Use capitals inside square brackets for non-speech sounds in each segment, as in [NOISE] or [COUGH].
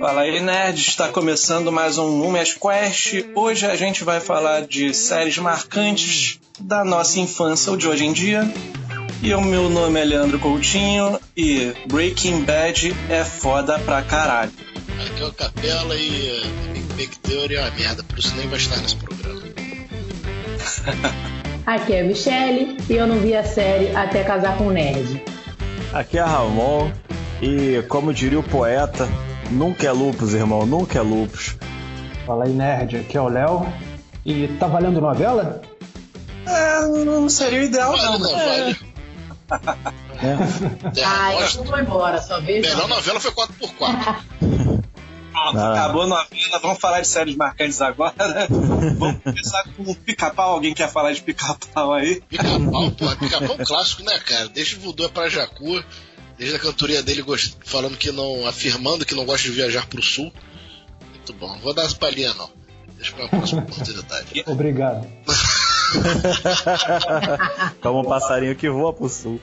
Fala aí, nerd! Está começando mais um Mumias Quest. Hoje a gente vai falar de séries marcantes da nossa infância ou de hoje em dia. E o meu nome é Leandro Coutinho e Breaking Bad é foda pra caralho. Aqui é o Capela e a Big Bang Theory é uma merda, por isso nem vai estar nesse programa. [LAUGHS] Aqui é a Michelle e eu não vi a série até casar com o nerd. Aqui é Ramon e, como diria o poeta, nunca é lupus, irmão, nunca é lupus. Fala aí, nerd. Aqui é o Léo. E tá valendo novela? É, não seria o ideal, Vale, não. não né? vale. É, Ai, gosto. eu vou embora, só vejo. Melhor novela foi 4x4. Pronto, Ah. acabou a novela. Vamos falar de séries marcantes agora. Vamos começar com o pica-pau. Alguém quer falar de pica-pau aí? Pica-pau, pô. Pica-pau é um clássico, né, cara? Desde o Voodoo é pra Jacu, desde a cantoria dele falando que não. afirmando que não gosta de viajar pro sul. Muito bom. Vou dar as palhinhas, não. Deixa pra próxima oportunidade. Obrigado. Como um passarinho que voa pro sul.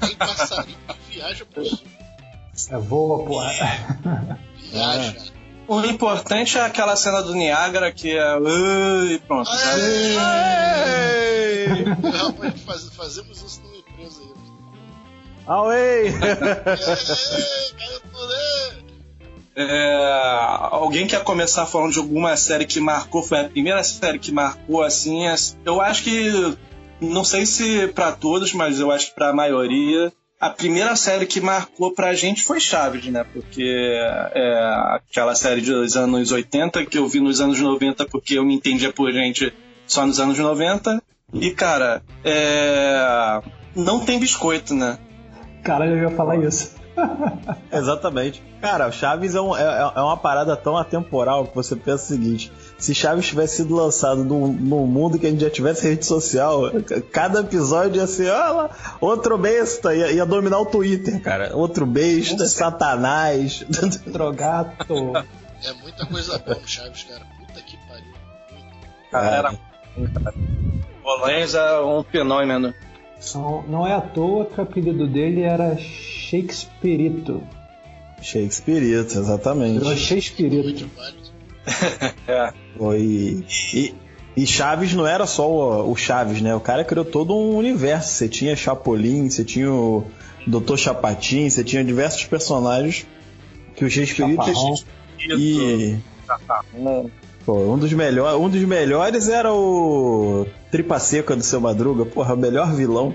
Tem passarinho que viaja pro sul. É voa, pô. Viaja. O importante é aquela cena do Niágara que é. "Ui", E pronto. Ei! Rapaz, faz- fazemos isso aí. Away! [LAUGHS] É, alguém quer começar falando de alguma série que marcou? Foi a primeira série que marcou assim? as- Eu acho que. Não sei se pra todos, mas eu acho que pra maioria. A primeira série que marcou pra gente foi Chaves, né? Porque é aquela série dos anos 80 que eu vi nos anos 90 porque eu me entendia por gente só nos anos 90. E, cara, é... não tem biscoito, né? Caralho, eu ia falar isso. [LAUGHS] Exatamente. Cara, o Chaves é, um- é- é uma parada tão atemporal que você pensa o seguinte: se Chaves tivesse sido lançado num, num mundo que a gente já tivesse rede social, cada episódio ia ser, olha lá, outro besta, ia, ia dominar o Twitter, cara. Outro besta, Satanás. Drogato. É muita coisa boa no Chaves, cara. Puta que pariu. Cara, É. era. Bolões é um fenômeno. Não, não é à toa que o apelido dele era Shakespeareito. Shakespeare, Virou exatamente. Muito Shakespeareito. [LAUGHS] É. Foi. E, e Chaves não era só o, o Chaves, né? O cara criou todo um universo. Você tinha Chapolin, você tinha o Dr. Chapatin, você tinha diversos personagens que o Shakespeare Chaparrão. e pô, um dos melhores, um dos melhores era o Tripa Seca do seu Madruga, porra, o melhor vilão.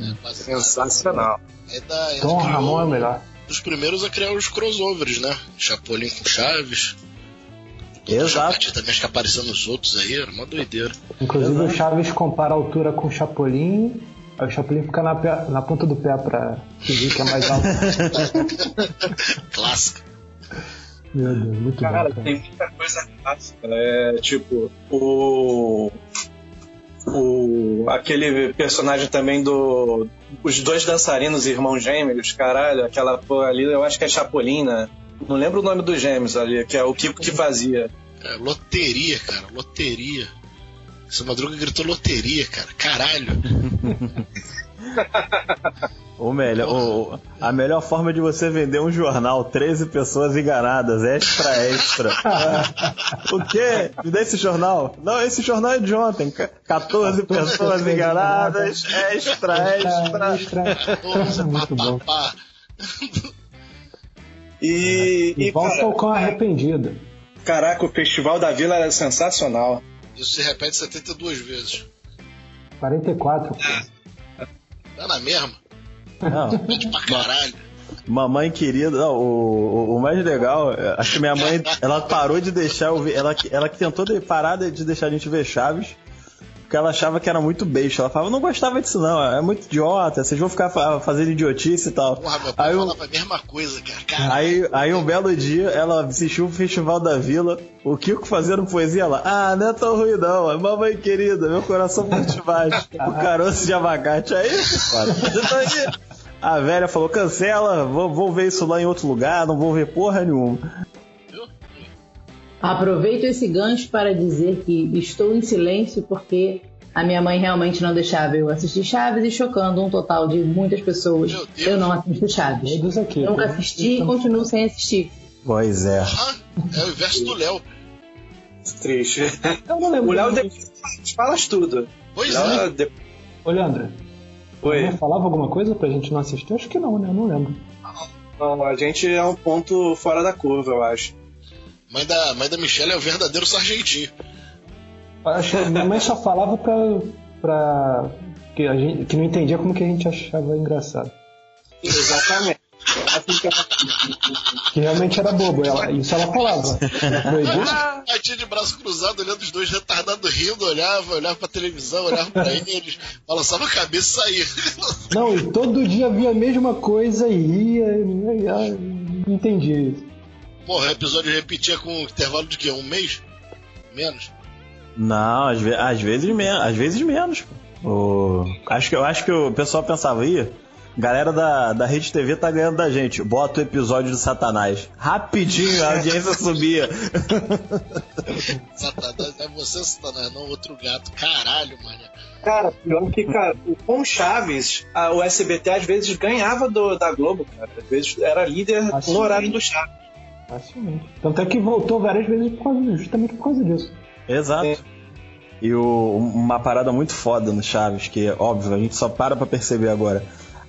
É, quase Sensacional. É da, ele Tom criou Ramon é o melhor. dos primeiros a criar os crossovers, né? Chapolin com Chaves. Exato. Também acho que aparecendo nos outros aí, era uma doideira. Inclusive o Chaves compara a altura com o Chapolin. Aí o Chapolin fica na, pé- na ponta do pé pra fingir que é mais alto. [LAUGHS] Clássico. Meu Deus, muito Cara, bom. Cara. tem muita coisa clássica. É tipo, o. O, aquele personagem também do. Os dois dançarinos, irmãos gêmeos, caralho, aquela porra ali, eu acho que é Chapolin, né? Não lembro o nome dos gêmeos ali, que é o Kiko que fazia. É, loteria, cara, loteria. Essa madruga gritou loteria, cara. Caralho. [LAUGHS] O melhor, o- a melhor forma de você vender um jornal, 13 pessoas enganadas, extra, extra. [LAUGHS] o quê? Me dá esse jornal? Não, esse jornal é de ontem. ca- 14 pessoas enganadas, extra, extra. Extra. Porra, Muito bom. E, E e volta cara, cão arrependido. caraca, o Festival da Vila era sensacional. Isso se repete 72 vezes. 44. pô. Tá na mesma? Não, [LAUGHS] pra caralho. mamãe querida, não, o, o, mais legal, é, acho que minha mãe, ela parou de deixar eu ver, ela, ela que tentou de, parar de deixar a gente ver Chaves, porque ela achava que era muito beijo. Ela falava, eu não gostava disso não, é muito idiota, vocês vão ficar fa- fazendo idiotice e tal. Porra, meu pai Aí eu- falava a mesma coisa, cara. Aí, aí um belo dia ela assistiu o Festival da Vila, o Kiko fazendo poesia lá. Ah, não é tão ruim não, é mamãe querida, meu coração bate baixo. o caroço de abacate. Aí, aí. [LAUGHS] A velha falou, cancela, vou, vou ver isso lá em outro lugar, não vou ver porra nenhuma. Aproveito esse gancho para dizer que estou em silêncio porque A minha mãe realmente não deixava eu assistir Chaves e chocando um total de muitas pessoas. Meu Deus. Eu não assisto Chaves. Aqui. Nunca né? assisti e continuo sem assistir. Pois é. Ah, é o inverso do Léo. Triste. Eu não lembro. O Léo depois fala tudo. Pois Léo é. é. de- Ô, Leandro, Oi. falava alguma coisa pra gente não assistir? Acho que não, né? Eu não lembro. Não, a gente é um ponto fora da curva, eu acho. Mãe da, mãe da Michelle é o verdadeiro sargentinho. Acho que minha mãe só falava pra. pra que, a gente, que não entendia como que a gente achava engraçado. Exatamente. Que realmente era bobo. Ela, isso ela falava. Disso, A tia de braço cruzado, olhando os dois retardados rindo, olhava, olhava pra televisão, olhava pra eles, balançava a cabeça e saía. não, e todo dia via a mesma coisa e ria. E, ah, não entendia isso. Porra, o episódio repetia com um intervalo de quê? Um mês? Menos? Não, às, ve- às vezes menos, às vezes menos. pô. O- acho que eu acho que o pessoal pensava aí, galera da, da Rede TV tá ganhando da gente. Bota o episódio do Satanás. Rapidinho a audiência [LAUGHS] subia. Satanás, é você, Satanás, não outro gato. Caralho, mano. Cara, pior que, cara, o- com Chaves, a- o SBT às vezes ganhava do, da Globo, cara. Às vezes era líder no horário do Chaves. Facilmente. Tanto é que voltou várias vezes por causa, justamente por causa disso. Exato. É. E o- uma parada muito foda no Chaves, que óbvio, a gente só para pra perceber agora.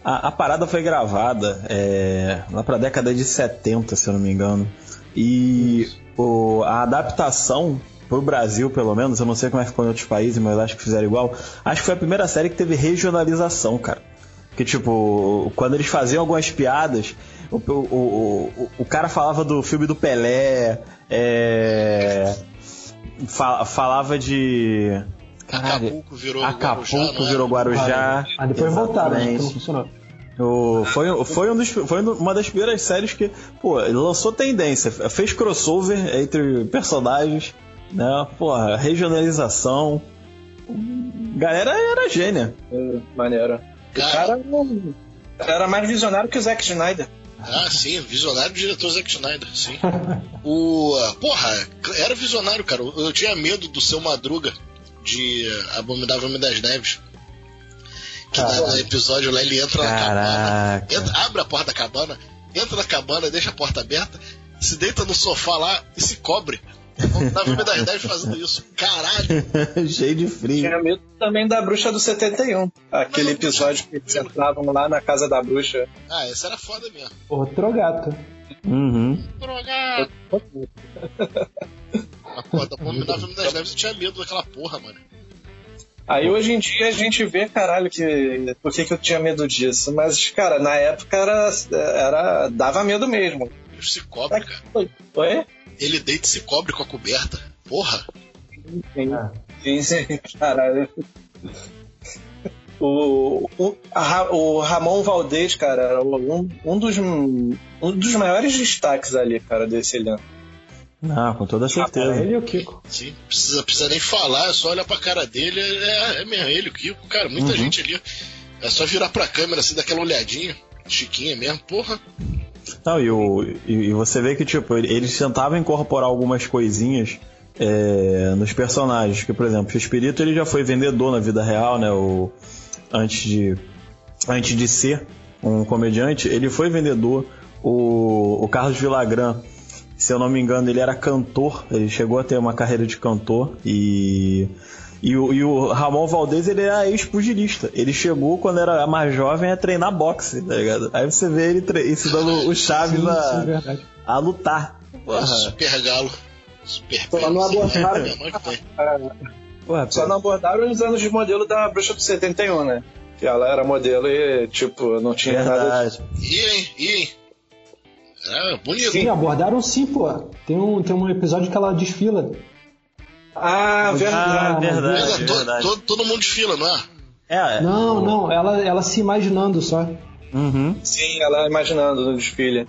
A, a parada foi gravada é, lá pra década de 70, se eu não me engano. E o- a adaptação pro Brasil, pelo menos, eu não sei como é que ficou em outros países, mas eu acho que fizeram igual. Acho que foi a primeira série que teve regionalização, cara. Que tipo, quando eles faziam algumas piadas, o, o, o, o- cara falava do filme do Pelé, é, fa- falava de. Caralho, Acapulco virou Acapulco Guarujá, é? virou Guarujá. Mas depois voltaram, né? Não funcionou. O- foi, foi, um dos, foi uma das primeiras séries que, pô, ele lançou tendência, fez crossover entre personagens, né? Porra, regionalização. Galera era gênia. É, Maneiro. O Cara. cara era mais visionário que o Zack Snyder. Ah, sim, visionário do diretor Zack Snyder, sim. [LAUGHS] o. Porra, era visionário, cara. Eu tinha medo do seu Madruga de Abominável Homem das Neves. Que no episódio lá ele entra na cabana, Caraca. entra- abre a porta da cabana, entra na cabana, deixa a porta aberta, se deita no sofá lá e se cobre. Abominável Homem das Neves fazendo isso. Caralho! [LAUGHS] Cheio de frio. Tinha medo também da Bruxa do 71. Aquele episódio que eles entravam lá na casa da bruxa. Ah, essa era foda mesmo. Outro gato. Uhum. Drogado! A porra da Abominável Homem das Neves eu tinha medo daquela porra, mano. Aí hoje em dia a gente vê, caralho, que por que, que eu tinha medo disso? Mas, cara, na época era, era dava medo mesmo. Ele se cobre, cara. Oi? Ele deita e se cobre com a coberta. Porra! Sim, Ah. sim, sim, caralho. O, o, a o Ramon Valdez, cara, era um, um, dos, um dos maiores destaques ali, cara, desse elenco. Não, com toda certeza. Ele e o Kiko. Sim, precisa, precisa nem falar, é só olhar pra cara dele. É, é mesmo, ele, o Kiko, cara, muita Uhum. gente ali. É só virar pra câmera assim, daquela olhadinha. Chiquinha mesmo, porra. Não, e, o, e, você vê que, tipo, eles tentavam incorporar algumas coisinhas é, nos personagens. Que, por exemplo, o Espírito ele já foi vendedor na vida real, né? O, antes, de, antes de ser um comediante, ele foi vendedor. O, o Carlos Villagrán, se eu não me engano, ele era cantor. Ele chegou a ter uma carreira de cantor e. E o, e o Ramon Valdez, ele era ex-pugilista. Ele chegou, quando era mais jovem, a treinar boxe, tá ligado? Aí você vê ele tre- ensinando o Chaves Sim, sim, a, verdade. a lutar. Porra, Super galo. Super Só não abordaram. Porra, Só não abordaram os anos de modelo da Bruxa do 71, né? Que ela era modelo e, tipo, não tinha nada. verdade. Ih, hein, ih, hein. É, bonito. Sim, abordaram sim, pô. Tem um, tem um episódio que ela desfila. Ah, Ah, verdade. é, to- verdade. to- todo mundo desfila, não é? É, Não, não, ela, ela se imaginando só. Uhum. Sim, ela imaginando no desfile.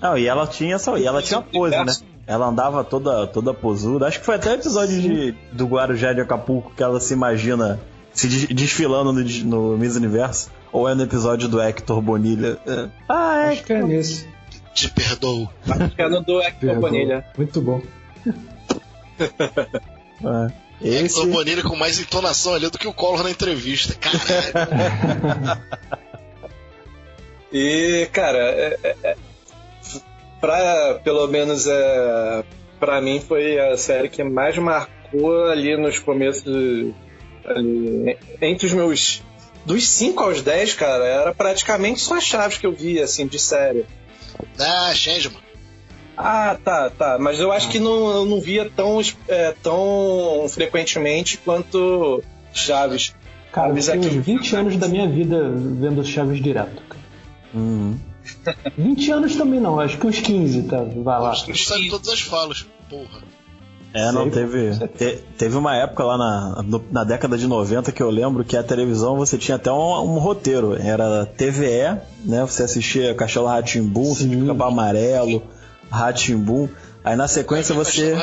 Não, e ela tinha essa, e ela tinha pose, né? Ela andava toda, toda posuda. Acho que foi até o episódio de, do Guarujá de Acapulco que ela se imagina se des- desfilando no, no Miss Universo. Ou é no episódio do Hector Bonilha. É. Ah, é. Acho que é nesse. Te perdoo. Acho que é no do Hector. Bonilha. Muito bom. [LAUGHS] é. Esse... Hector Bonilha com mais entonação ali do que o Collor na entrevista. Caralho. [LAUGHS] E, cara, é, é, é, pra, pelo menos é, pra mim foi a série que mais marcou ali nos começos. ali, entre os meus. Dos 5 aos 10, cara, era praticamente só chaves que eu via, assim, de série. ah, Changeman. Ah, tá, tá. Mas eu acho que não, eu não via tão, é, tão frequentemente quanto Chaves. Cara, eu Mas tenho aqui- uns 20 anos da minha vida vendo Chaves direto. cara. Uhum. 20 anos também não, acho que uns 15, tá? Vai lá. A gente sabe todas as falas. Porra. É, não, Sei, teve. te- teve uma época lá na, na década de 90 que eu lembro que a televisão você tinha até um, um roteiro. Era TVE, né? Você assistia Castelo Ratimbum, Sim. Sítio Cabo Amarelo, Ratimbum. Aí na sequência você.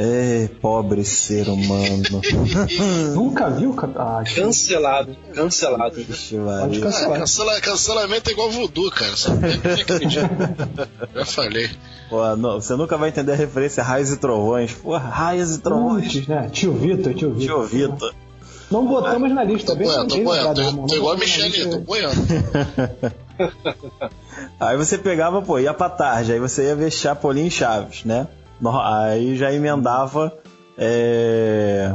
Ei, pobre ser humano. [LAUGHS] Nunca viu? Ah, Cancelado, cancelado. Vixe, Pode Maria. Ah, cancelar. cancela- cancelamento é igual voodoo, cara. [LAUGHS] Já falei. Pô, não, você nunca vai entender a referência Raios e Trovões. Porra, Raios e Trovões. Putz, né? Tio Vitor, tio Vitor. Tio Vitor. Não botamos na lista, Tô bem boiando, tô boiando. Tô, tô igual a tô boiando. [LAUGHS] [LAUGHS] Aí você pegava, pô, ia pra tarde, aí você ia ver Chapolin e Chaves, né? Aí já emendava é,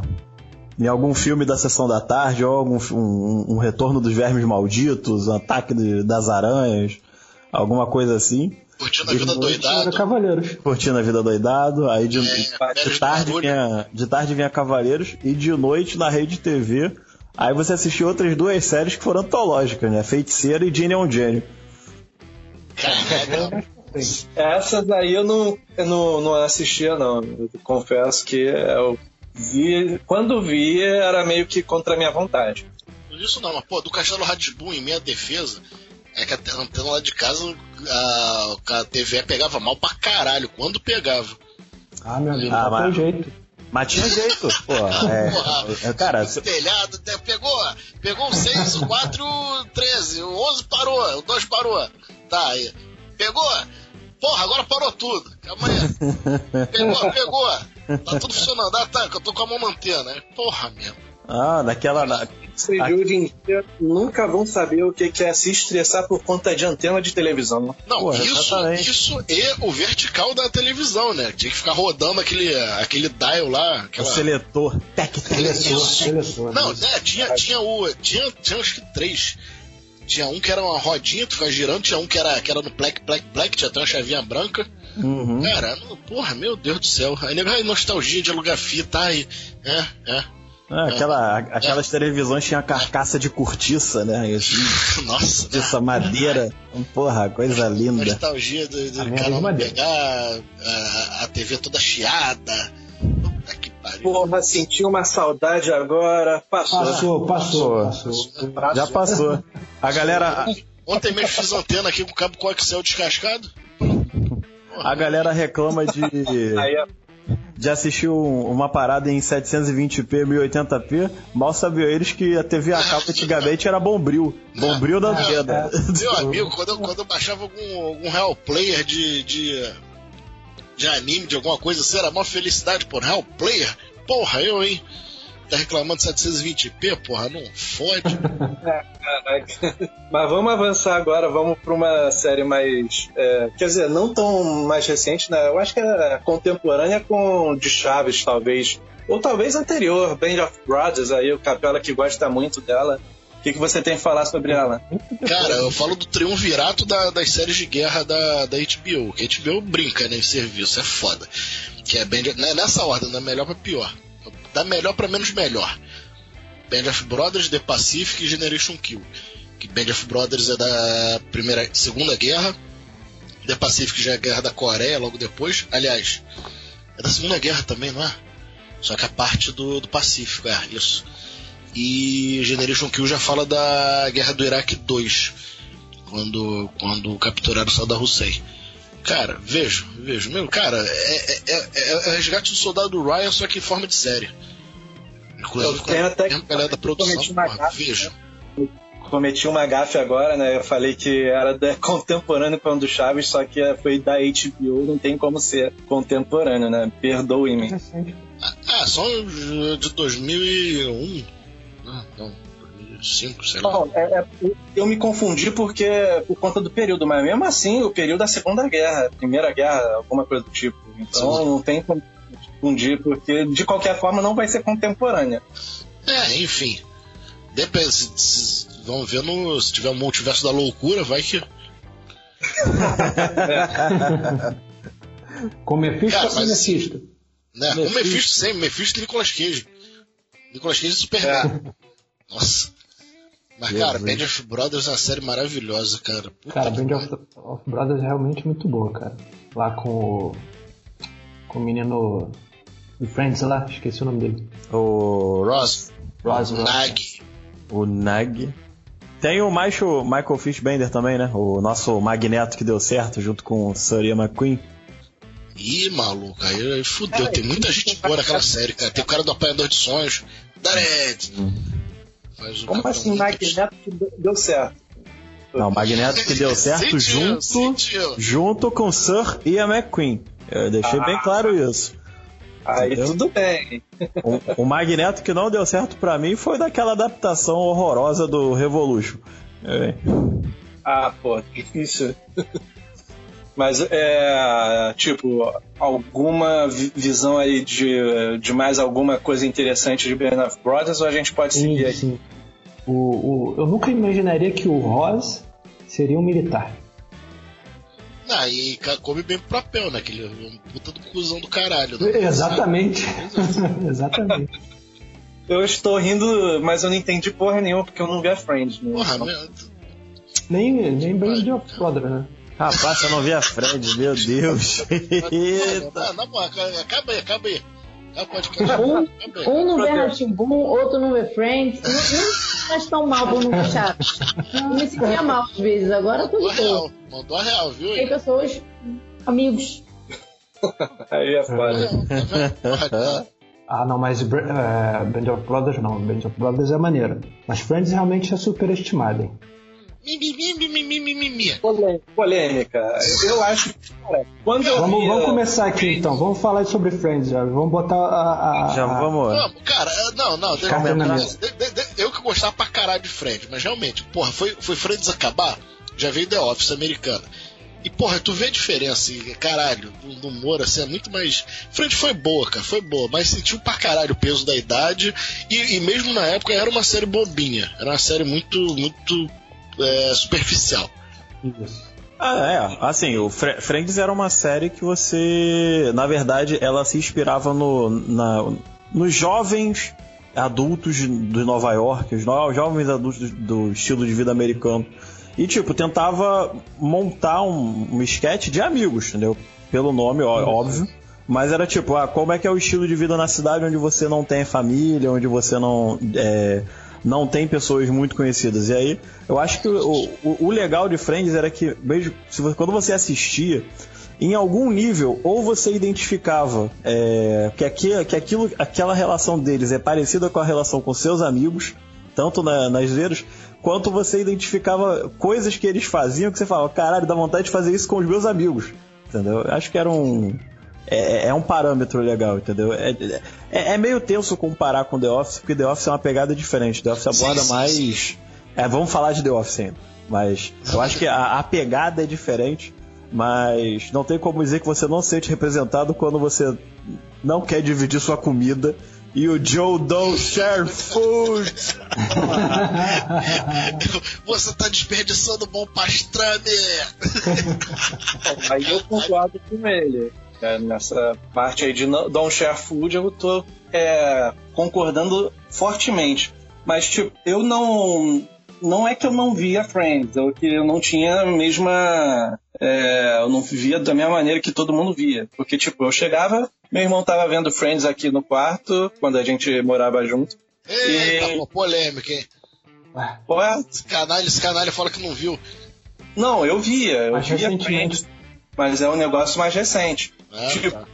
em algum filme da sessão da tarde, ou algum um, um retorno dos vermes malditos, um ataque de- das aranhas, alguma coisa assim. Curtindo a vida doidado. Cavaleiros. Curtindo a vida doidado, aí de, É, de Velhos tarde vinha, de tarde vinha Cavaleiros e de noite na rede TV. Aí você assistiu outras duas séries que foram antológicas, né? Feiticeira e Genie é um Gênio. Caralho. Essas aí eu não, eu não, não assistia, não. Eu confesso que eu vi. Quando vi, era meio que contra a minha vontade. Isso não, mas pô, do Castelo Ratibum, em minha defesa, é que a te- a antena lá de casa, a, a TV pegava mal pra caralho, quando pegava. Ah, meu amigo, Ah, ah, mas- jeito. Mas tinha jeito, pô. É, Porra, é, cara, se- telhado, né, pegou, pegou o 6, o 4, o 13, o 11 parou, o 2 parou. Tá, aí. Pegou? Porra, agora parou tudo. Aí. Pegou, pegou. Tá tudo funcionando. Ah, tá, eu tô com a mão na antena. Porra, mesmo. Ah, naquela. na- Vocês de hoje em dia nunca vão saber o que é se estressar por conta de antena de televisão. Não, Porra, isso, exatamente. isso e o vertical da televisão, né? Tinha que ficar rodando aquele, aquele dial lá. o Aquela... seletor. Tec, tec. Seletor, Isso. seletor. Não, né, tinha, tinha o. Tinha, tinha acho que três. Tinha um que era uma rodinha, tu ficava girando, tinha um que era, que era no black, black, black, tinha até uma chavinha branca. Uhum. Cara, porra, meu Deus do céu. Aí ai, nostalgia de alugar fita, aí. É, é. Ah, aquela, aquelas televisões tinham carcaça de cortiça, né? Assim, [LAUGHS] Nossa, né? cortiça madeira. Porra, coisa linda. nostalgia do, do não dele. pegar a, a TV toda chiada. Puta que pariu. Porra, senti uma saudade agora. Passou. Passou, passou, Passou. passou. Já passou. A galera, Ontem mesmo fiz antena aqui com o cabo coaxial descascado. a galera reclama de, Aí, assistir um- uma parada em 720p, 1080p. Mal sabiam eles que a TV a cabo antigamente era bombril. Bombril da antena. [LAUGHS] Meu amigo, quando eu, quando eu baixava algum, algum real player de, de, de anime, de alguma coisa, assim, era uma felicidade, pô. Real player? Porra, eu, hein? Tá reclamando de 720p, porra, não fode. Caraca. [LAUGHS] Mas vamos avançar agora, vamos para uma série mais. é, quer dizer, não tão mais recente, né? Eu acho que é contemporânea com de Chaves, talvez. Ou talvez anterior, Band of Brothers, aí o Capela que gosta muito dela. O que, que você tem a falar sobre ela? Cara, eu falo do triunvirato da- das séries de guerra da, da HBO, que a HBO brinca, né, em serviço, é foda. Que é Band, né, nessa ordem, da melhor pra pior. Da melhor pra menos melhor. Band of Brothers, The Pacific e Generation Kill. Que Band of Brothers é da primeira, segunda guerra. The Pacific já é a guerra da Coreia, logo depois. Aliás, é da segunda guerra também, não é? Só que a parte do, do Pacífico, é, isso. E Generation Kill já fala da Guerra do Iraque 2, quando, quando capturaram Saddam Hussein. Cara, vejo, vejo. Meu, cara, é, é, é, é o resgate do soldado Ryan, só que em forma de série. Inclusive, Eu tenho até galera da produção, cometi uma porra, gafe, vejo. Cometi uma gafe agora, né? Eu falei que era da, [LAUGHS] contemporâneo com o do Chaves, só que foi da HBO, não tem como ser contemporâneo, né? Perdoe-me. Ah, Ah, são de 2001. Ah, não, 2005, sei lá. Não, é- é- eu me confundi porque por conta do período, mas mesmo assim, o período da Segunda Guerra, Primeira Guerra, alguma coisa do tipo. Então Sim. não tem como confundir, porque de qualquer forma não vai ser contemporânea. É, enfim. Depende, se, se- vamos ver no, se tiver um multiverso da loucura, vai que. [LAUGHS] Com Mephisto Cara, sem mas- Mephisto? Né? O Mephisto. Mephisto sempre, Mephisto e Nicolas Cage. Nicolas Cage e Superman. Nossa. Mas, cara, Jesus. Band of Brothers é uma série maravilhosa, cara. Puta Cara, Band of, of Brothers é realmente muito boa, cara. Lá com o. Com o menino. Do Friends lá, esqueci o nome dele. O Ross, Ross Ross. Nag. o Nag. Tem o Michael, Michael Fishbender também, né? O nosso Magneto que deu certo junto com o Sir Ian McQueen. Ih, maluco, aí fudeu. Tem muita gente boa naquela série, cara. Tem o cara do Apanhador de Sonhos, Dared. Faz Como assim, Mutante. Mike Neto que deu certo? Não, o Magneto que deu certo Sentiu, junto, sentiu. junto com Sir Ian McQueen. Eu deixei bem claro isso. Aí Entendeu? tudo bem. O, o Magneto que não deu certo pra mim foi daquela adaptação horrorosa do Revolution. É, Ah, pô, difícil. Mas é. Tipo, alguma vi- visão aí de, de mais alguma coisa interessante de Band of Brothers ou a gente pode seguir Sim, aí? sim. O, o, eu nunca imaginaria que o Ross seria um militar. Ah, e come bem pro papel, né? Aquele um puta do cuzão do caralho. né? Exatamente. Exatamente. Eu estou rindo, mas eu não entendi porra nenhuma porque eu não vi a Friends. Né? Porra, Então, meu, Nem, nem Band of Brothers, né? Rapaz, você não via a Fred, meu Deus. Eita. Ah, na boa, ca- acaba aí, acaba aí. O podcast. Um, aí. um não vê. Ratimbum, outro não vê Friends. Não, não faz tão mal por não ver Chaves. Eu me sentia mal às vezes, agora eu tô Mandou a real, mandou a real, viu? Tem pessoas, amigos. Aí é foda. tá cara. Ah, não, mas é, Band of Brothers não. Band of Brothers é maneiro. Mas Friends realmente é superestimado, hein? Mimimi. Polêmica. Eu acho que. Quando eu vamos, vamos começar aqui Friends. então. Vamos falar sobre Friends já. Vamos botar a. a já a... vamos. Vamos, cara. Não, não. Deixa eu, eu que gostava pra caralho de Friends, mas realmente, porra, foi, foi Friends acabar, já veio The Office americana. E, porra, tu vê a diferença, e, caralho, do humor, assim, é muito mais. Frente foi boa, cara, foi boa, mas sentiu pra caralho o peso da idade. E, e, mesmo na época era uma série bobinha. Era uma série muito, muito é, superficial. Isso. Ah, é. Assim, o Fre- Friends era uma série que você. Na verdade, ela se inspirava no, na, nos jovens adultos de Nova York, os no- jovens adultos do, do estilo de vida americano. E, tipo, tentava montar um, um sketch de amigos, entendeu? Pelo nome, ó- óbvio. Mas era tipo, ah, como é que é o estilo de vida na cidade onde você não tem família, onde você não. é, não tem pessoas muito conhecidas. E aí, eu acho que o, o, o legal de Friends era que, mesmo, se quando você assistia, em algum nível, ou você identificava é, que, aqui, que aquilo, aquela relação deles é parecida com a relação com seus amigos, tanto na- nas zoeiras, quanto você identificava coisas que eles faziam que você falava, caralho, dá vontade de fazer isso com os meus amigos. Entendeu? Eu Acho que era um. É, é um parâmetro legal, entendeu? É, é, é meio tenso comparar com The Office, porque The Office é uma pegada diferente. The Office Sim, aborda sim, mais. sim. É, vamos falar de The Office ainda. Mas eu acho que a, a pegada é diferente. Mas não tem como dizer que você não se sente representado quando você não quer dividir sua comida e o Joe don't share food. [LAUGHS] Você tá desperdiçando bom pastrame! Aí eu concordo com ele. Né, Nessa parte aí de não- Don't Share Food, eu tô é, concordando fortemente. Mas, tipo, eu não. Não é que eu não via Friends, é que eu não tinha a mesma. é, eu não via da mesma maneira que todo mundo via. Porque, tipo, eu chegava, meu irmão tava vendo Friends aqui no quarto, quando a gente morava junto. Eita, E- pô, polêmica, hein? Pô, é, Esse canalha, esse canalha fala que não viu. não, eu via, eu Mas via recentemente. Friends, mas é um negócio mais recente. Ah, tipo, tá.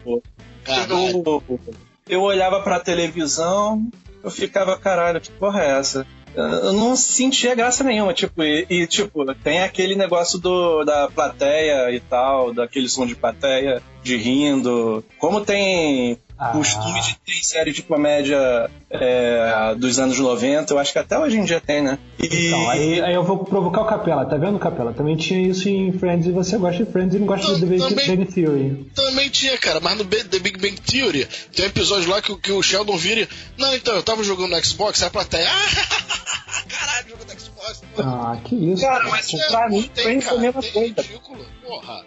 Canalha. eu, eu olhava pra televisão, eu ficava, caralho, que porra é essa? Eu eu não sentia graça nenhuma, tipo, e, e, tipo, tem aquele negócio do, da plateia e tal, daquele som de plateia, de rindo. Como tem Ah. costume de ter série de comédia é, dos anos 90, eu acho que até hoje em dia tem, né? E Então, aí, aí eu vou provocar o Capela, tá vendo, Capela? Também tinha isso em Friends e você gosta de Friends e não gosta Não, de The Big Bang Theory. Também tinha, cara, mas no B- The Big Bang Theory tem um episódio lá que, o- que o Sheldon vira. e, Não, então, eu tava jogando no Xbox, aí a plateia. Ah, caralho, jogando no Xbox. Ah, que isso. Cara, cara. mas É, pra não mim, tem, Friends é a cara, mesma coisa. ridículo. Porra.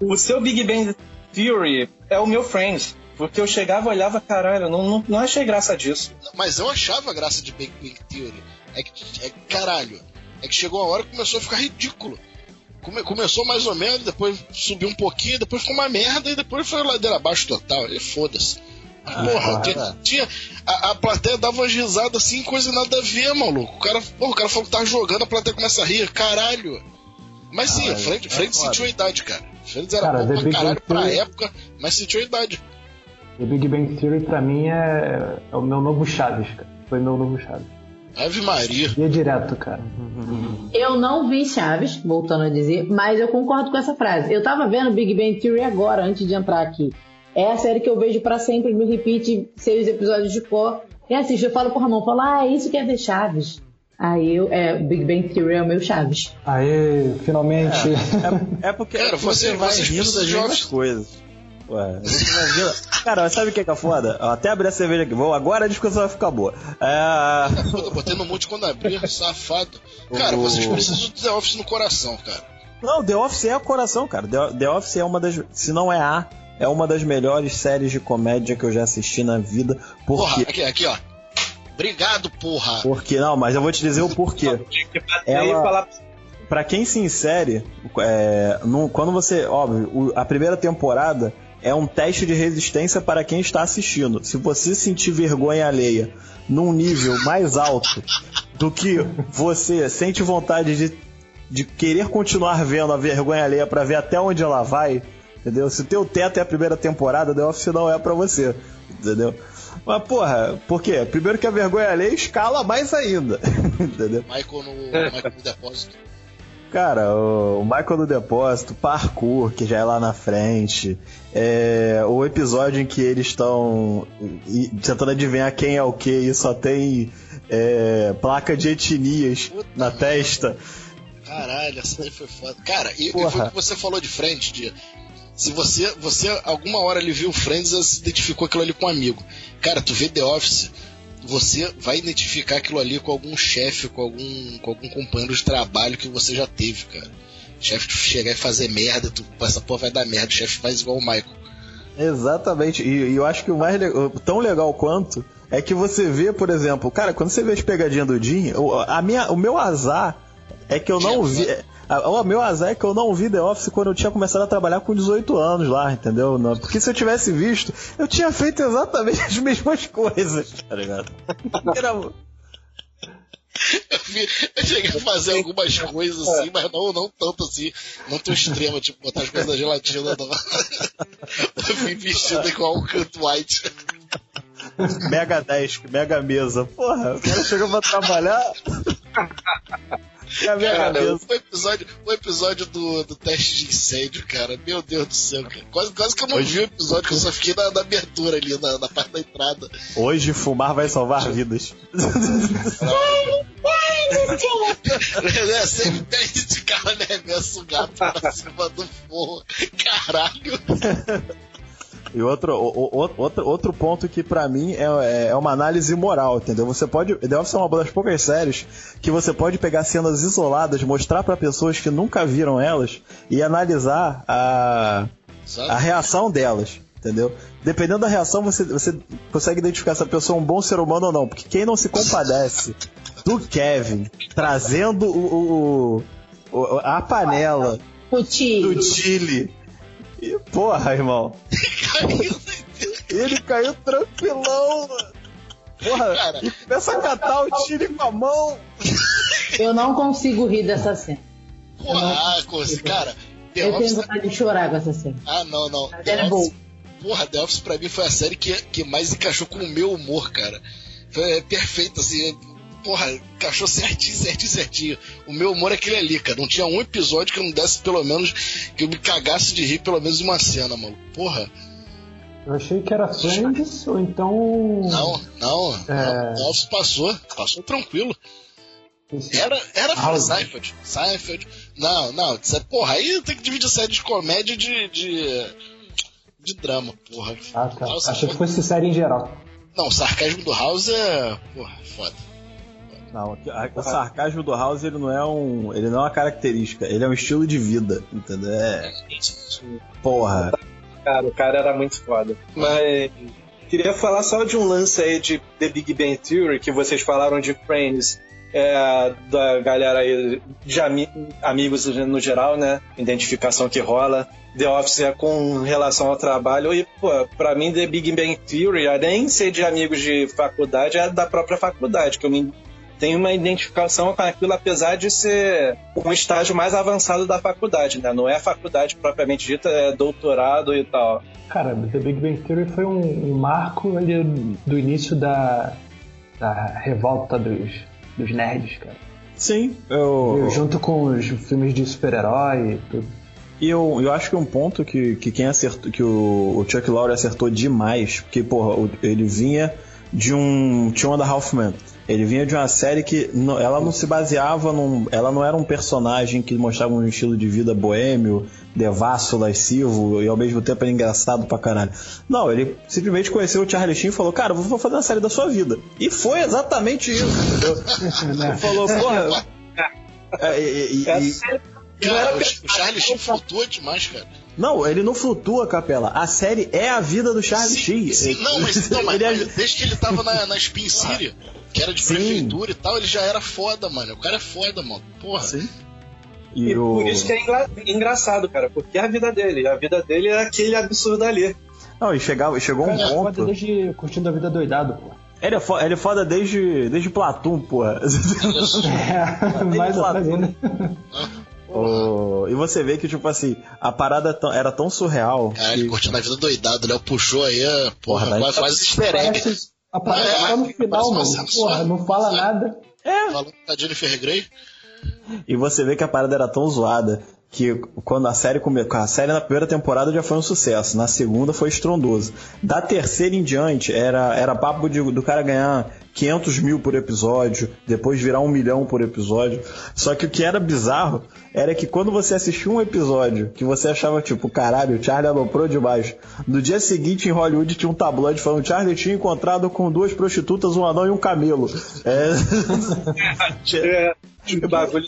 O seu Big Bang Theory é o meu Friends. Porque eu chegava e olhava, caralho, não, não, não achei graça disso. Mas eu achava a graça de Big Bang Theory. É que, é que, caralho, é que chegou a hora que começou a ficar ridículo. Come- começou mais ou menos, depois subiu um pouquinho, depois ficou uma merda e depois foi ladeira abaixo total. E foda-se. Porra, Ah, tinha, tinha- a, a plateia dava umas risadas assim, coisa nada a ver, maluco. O cara, porra, o cara falou que tava jogando, a plateia começa a rir, caralho. Mas sim, Ah, a Friends, é foda. sentiu a idade, cara. Friends era Cara, bom pra Big caralho pra época, mas sentiu a idade. The Big Bang Theory pra mim é, é o meu novo Chaves, cara. Foi meu novo Chaves. Ave Maria. Ia direto, cara. Eu não vi Chaves, voltando a dizer, mas eu concordo com essa frase. Eu tava vendo Big Bang Theory agora, antes de entrar aqui. É a série que eu vejo pra sempre, me repite seis episódios de cor. E assisto, eu falo pro Ramon, falo, ah, é isso que é ver Chaves. Aí eu, é, Big Bang Theory é o meu Chaves. Aê, finalmente. É, é porque Cara, você, você- vai precisam das mesmas coisas. Ué, rindo- Cara, mas sabe o que é, que é foda? Eu até abri a cerveja aqui. Vou, agora a discussão vai ficar boa. É... Puta, botei no mute quando abrir, safado. Cara, O- vocês precisam do The Office no coração, cara. Não, The Office é o coração, cara. The, The Office é uma das. Se não é a, é uma das melhores séries de comédia que eu já assisti na vida. Por Porra, aqui, aqui, ó. Obrigado, porra. Porque não, mas eu vou te dizer o porquê. Ela- falar Pra quem se insere, é, no- quando você. Óbvio, o- a primeira temporada é um teste de resistência para quem está assistindo. Se você sentir vergonha alheia num nível mais alto do que você sente vontade de, de querer continuar vendo a vergonha alheia para ver até onde ela vai, entendeu? Se o teu teto é a primeira temporada, The Office não é pra você, entendeu? Mas, porra, por quê? Primeiro que a vergonha alheia escala mais ainda, [LAUGHS] entendeu? Michael no, Michael no depósito. Cara, o Michael do Depósito, Parkour, que já é lá na frente, é, o episódio em que eles estão e- tentando adivinhar quem é o que e só tem é, placa de etnias Puta na testa. Caralho, essa daí foi foda. Cara, e, e foi o que você falou de Friends, Dia. Se você, você alguma hora ele viu Friends, você identificou aquilo ali com um amigo. Cara, tu vê The Office, você vai identificar aquilo ali com algum chefe, com algum, com algum companheiro de trabalho que você já teve, cara. Chefe chegar e fazer merda, tu, essa porra vai dar merda, o chefe faz igual o Michael. Exatamente, e, e eu acho que o mais le- o- tão legal quanto é que você vê, por exemplo, cara, quando você vê as pegadinhas do Jim, o, a minha, o meu azar é que eu não Jim, vi. O meu azar é que eu não vi The Office quando eu tinha começado a trabalhar com 18 anos lá, entendeu? Porque se eu tivesse visto, eu tinha feito exatamente as [LAUGHS] mesmas coisas, tá ligado? Era- Eu, vi- eu cheguei a fazer algumas coisas assim, mas não, não tanto assim, não tão extrema, tipo botar as coisas na gelatina. Não. Eu vim vestido igual o Kurt White. Mega desk, mega mesa. Porra, o cara chegou pra trabalhar. E a mega Cara, mesa. o episódio, o episódio do, do teste de incêndio, cara, meu Deus do céu, cara. Quase, quase que eu não vi o episódio, que eu só fiquei na, na abertura ali, na, na parte da entrada. Hoje fumar vai salvar vidas. É, sempre teste de carro, né? Arremessa o gato pra cima do forro. Caralho. E outro, o- o- outro, outro ponto que pra mim é, é- é uma análise moral, entendeu? Você pode. The Office é uma das poucas séries que você pode pegar cenas isoladas, mostrar pra pessoas que nunca viram elas e analisar a, a reação delas, entendeu? Dependendo da reação, você, você consegue identificar se a pessoa é um bom ser humano ou não. Porque quem não se compadece do Kevin trazendo o, o- o- a panela O do Chile. E, porra, irmão. [LAUGHS] Ele caiu tranquilão, mano. Porra, Cara. e começa a catar o Chile com a mão. Eu não consigo rir dessa cena. Porra, ah, coisa, cara. The Eu tenho Office. vontade de chorar com essa cena. Ah, não, não. Mas The é Office, porra, The Office pra mim foi a série que, que mais encaixou com o meu humor, cara. Foi é, perfeito, assim. porra, encaixou certinho, certinho, certinho. O meu humor é aquele ali, cara. Não tinha um episódio que eu não desse pelo menos. que eu me cagasse de rir pelo menos uma cena, mano. Porra. Eu achei que era Friends ou então. Não, não. É. não passou. Passou tranquilo. Era, era House. Seinfeld. Seinfeld. Não, não. isso é- Porra, aí tem que dividir série de comédia e de. de. de drama, porra. Ah, tá. Nossa, Achei que fosse série em geral. Não, o sarcasmo do House é. Porra, foda. Não, o sarcasmo do House ele não é um, ele não é uma característica, ele é um estilo de vida, entendeu? É, porra. Cara, o cara era muito foda. Mas queria falar só de um lance aí de The Big Bang Theory, que vocês falaram de Friends, é, da galera aí, de ami- amigos no geral, né? Identificação que rola. The Office é com relação ao trabalho. E, pô, pra mim, The Big Bang Theory, além de ser de amigos de faculdade, é da própria faculdade, que eu me tenho uma identificação com aquilo, apesar de ser um estágio mais avançado da faculdade, né? Não é faculdade propriamente dita, é doutorado e tal. Cara, The Big Bang Theory foi um, um marco ali do início da, da revolta dos, dos nerds, cara. Sim, eu, Junto com os filmes de super-herói e tudo. E eu, eu acho que um ponto que, que quem acertou, que o, o Chuck Lorre acertou demais, porque, porra, ele vinha de um. Uma da Halfman. Ele vinha de uma série que não- ela não se baseava num. Ela não era um personagem que mostrava um estilo de vida boêmio, devasso, lascivo e ao mesmo tempo era engraçado pra caralho. Não, ele simplesmente conheceu o Charlie Sheen e falou: Cara, vou fazer uma série da sua vida. E foi exatamente isso, entendeu? [LAUGHS] Ele falou: Porra. É, e- e- É e- Cara, o, o Charlie Sheen flutua demais, cara. Não, ele não flutua, Capela. A série é a vida do Charlie Sheen. Sim, não, mas, [LAUGHS] não, mas, Ele é- mas desde que ele tava na, na Spin City, que era de Sim. prefeitura e tal, ele já era foda, mano. O cara é foda, mano. Porra. Sim. E E o... por isso que é engra- engraçado, cara, porque é a vida dele. A vida dele é aquele absurdo ali. Não, e chegava, chegou um Cara, é foda ponto. desde curtindo a vida doidado, pô. Ele é, foda, ele é foda desde, desde Platum, porra. [LAUGHS] É, mais Platum. ainda. O- E você vê que, tipo assim, a parada era tão surreal. Caralho, que- curtindo a vida doidado, o Léo puxou aí, a- porra, Porra, quase, quase easter egg. Parece, aparece É, só no final, mano. Porra, não fala nada. Falando da Jennifer Grey. E você vê que a parada era tão zoada que quando a série começou. A série na primeira temporada já foi um sucesso, na segunda foi estrondoso. Da terceira em diante era, era papo de- do cara ganhar 500 mil por episódio, depois virar um milhão por episódio. Só que o que era bizarro era que quando você assistia um episódio que você achava tipo, caralho, o Charlie aloprou demais. No dia seguinte em Hollywood tinha um tabloide falando Charlie tinha encontrado com duas prostitutas, um anão e um camelo. É. [LAUGHS] É, [LAUGHS] que bagulho